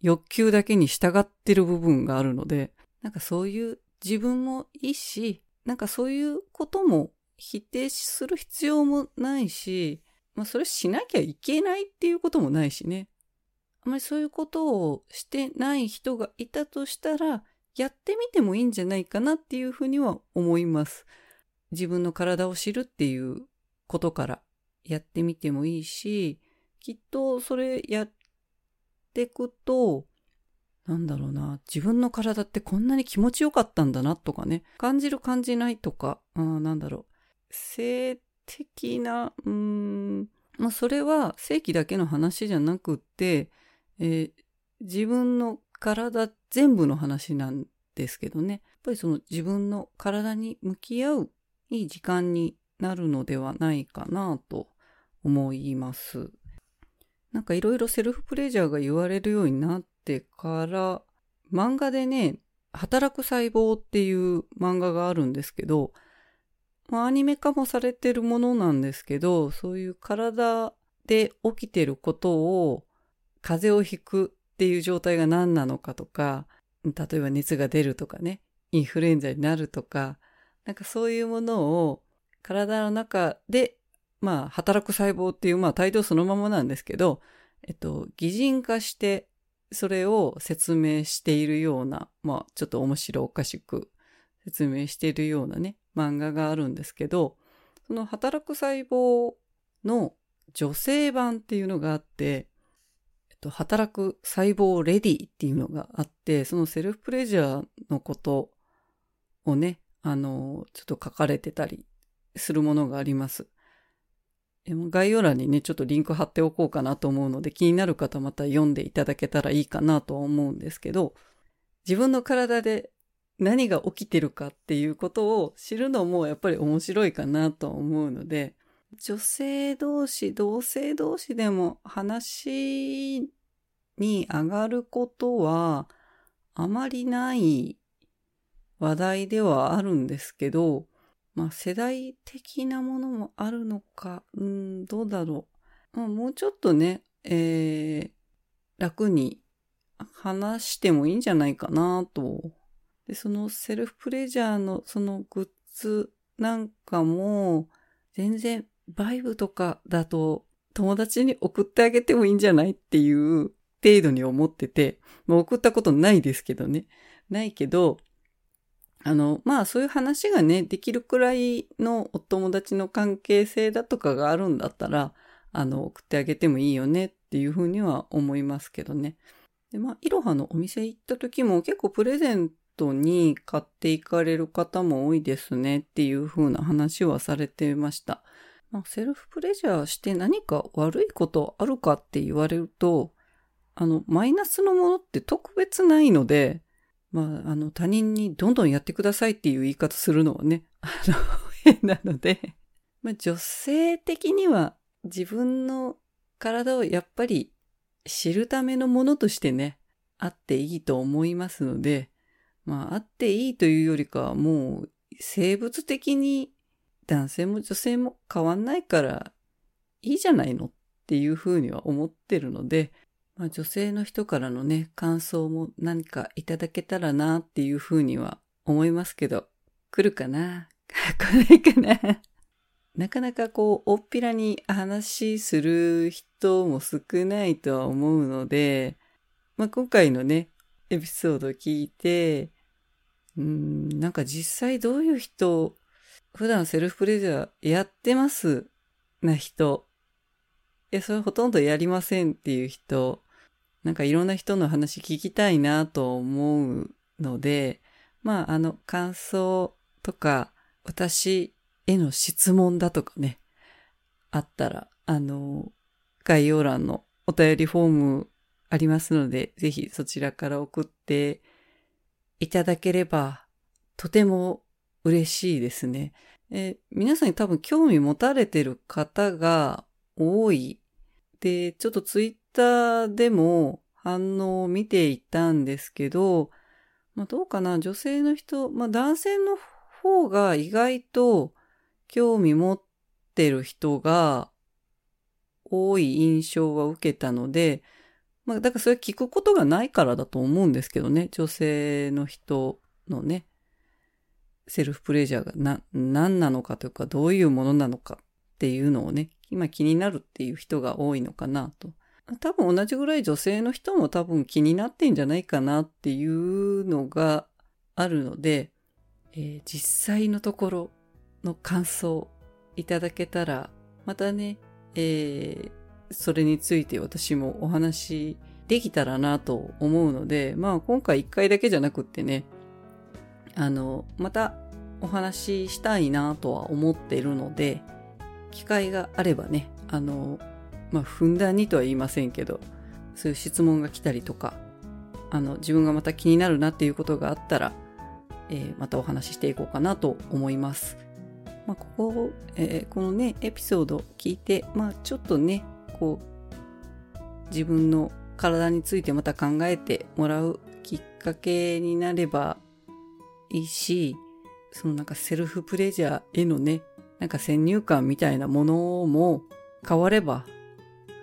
Speaker 1: 欲求だけに従ってる部分があるので、なんかそういう自分もいいし、なんかそういうことも否定する必要もないし、まあそれしなきゃいけないっていうこともないしね。あまりそういうことをしてない人がいたとしたら、やってみてもいいんじゃないかなっていうふうには思います。自分の体を知るっていうことからやってみてもいいし、きっとそれやってくと、なんだろうな、自分の体ってこんなに気持ちよかったんだなとかね、感じる感じないとか、あなんだろう、性的な、うーん、まあそれは正規だけの話じゃなくって、えー、自分の体全部の話なんですけどね。やっぱりその自分の体に向き合ういい時間になるのではないかなと思います。なんかいろいろセルフプレジャーが言われるようになってから、漫画でね、働く細胞っていう漫画があるんですけど、まあ、アニメ化もされてるものなんですけど、そういう体で起きてることを風邪をひくっていう状態が何なのかとか、例えば熱が出るとかね、インフルエンザになるとか、なんかそういうものを体の中で、まあ、働く細胞っていう、まあ、態度そのままなんですけど、えっと、擬人化して、それを説明しているような、まあ、ちょっと面白おかしく説明しているようなね、漫画があるんですけど、その働く細胞の女性版っていうのがあって、えっと、働く細胞レディっていうのがあって、そのセルフプレジャーのことをね、あの、ちょっと書かれてたりするものがあります。概要欄にね、ちょっとリンク貼っておこうかなと思うので、気になる方また読んでいただけたらいいかなと思うんですけど、自分の体で何が起きてるかっていうことを知るのもやっぱり面白いかなと思うので、女性同士、同性同士でも話に上がることはあまりない話題ではあるんですけど、まあ世代的なものもあるのか、うん、どうだろう。まあ、もうちょっとね、えー、楽に話してもいいんじゃないかなとで、そのセルフプレジャーのそのグッズなんかも、全然バイブとかだと友達に送ってあげてもいいんじゃないっていう程度に思ってて、もう送ったことないですけどね。ないけど、あの、まあそういう話がね、できるくらいのお友達の関係性だとかがあるんだったら、あの、送ってあげてもいいよねっていうふうには思いますけどね。で、まあ、いろはのお店行った時も結構プレゼントに買っていかれる方も多いですねっていう風な話はされてました。まあ、セルフプレジャーして何か悪いことあるかって言われると、あの、マイナスのものって特別ないので、まあ、あの、他人にどんどんやってくださいっていう言い方するのはね、あの、変なので、まあ、女性的には自分の体をやっぱり知るためのものとしてね、あっていいと思いますので、まあ、あっていいというよりかはもう生物的に男性も女性も変わんないからいいじゃないのっていうふうには思ってるので、まあ、女性の人からのね、感想も何かいただけたらなっていうふうには思いますけど、来るかな？来ないかな？なかなかこう、おっぴらに話する人も少ないとは思うので、まあ、今回のね、エピソードを聞いて、うん、なんか実際どういう人、普段セルフプレジャーやってます？な人、いや、それほとんどやりませんっていう人、なんかいろんな人の話聞きたいなと思うので、まあ、あの、感想とか、私への質問だとかね、あったら、あの、概要欄のお便りフォームありますので、ぜひそちらから送っていただければ、とても嬉しいですね。え皆さんに多分興味持たれてる方が多い。で、ちょっとツイッターでも反応を見ていたんですけど、まあどうかな、女性の人、まあ男性の方が意外と興味持ってる人が多い印象は受けたので、まあだからそれ聞くことがないからだと思うんですけどね、女性の人のね、セルフプレジャーがな、何なのかというかどういうものなのかっていうのをね、今気になるっていう人が多いのかなと。多分同じぐらい女性の人も多分気になってんじゃないかなっていうのがあるので、えー、実際のところの感想いただけたら、またね、えー、それについて私もお話できたらなと思うので、まあ今回一回だけじゃなくってね、あの、またお話ししたいなとは思っているので、機会があればね、あの、まあ、ふんだんにとは言いませんけど、そういう質問が来たりとか、あの、自分がまた気になるなっていうことがあったら、えー、またお話ししていこうかなと思います。まあ、ここ、えー、このね、エピソード聞いて、まあ、ちょっとね、こう、自分の体についてまた考えてもらうきっかけになればいいし、そのなんかセルフプレジャーへのね、なんか先入観みたいなものも変われば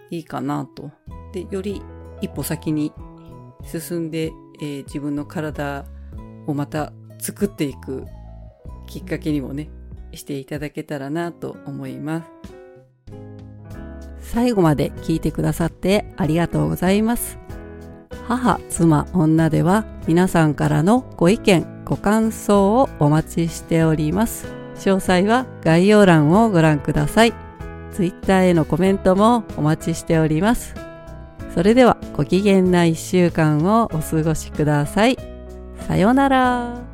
Speaker 1: いいかなと。で、より一歩先に進んで、えー、自分の体をまた作っていくきっかけにもね、していただけたらなと思います。最後まで聞いてくださってありがとうございます。母、妻、女では皆さんからのご意見、ご感想をお待ちしております。詳細は概要欄をご覧ください。Twitter へのコメントもお待ちしております。それではご機嫌な一週間をお過ごしください。さようなら。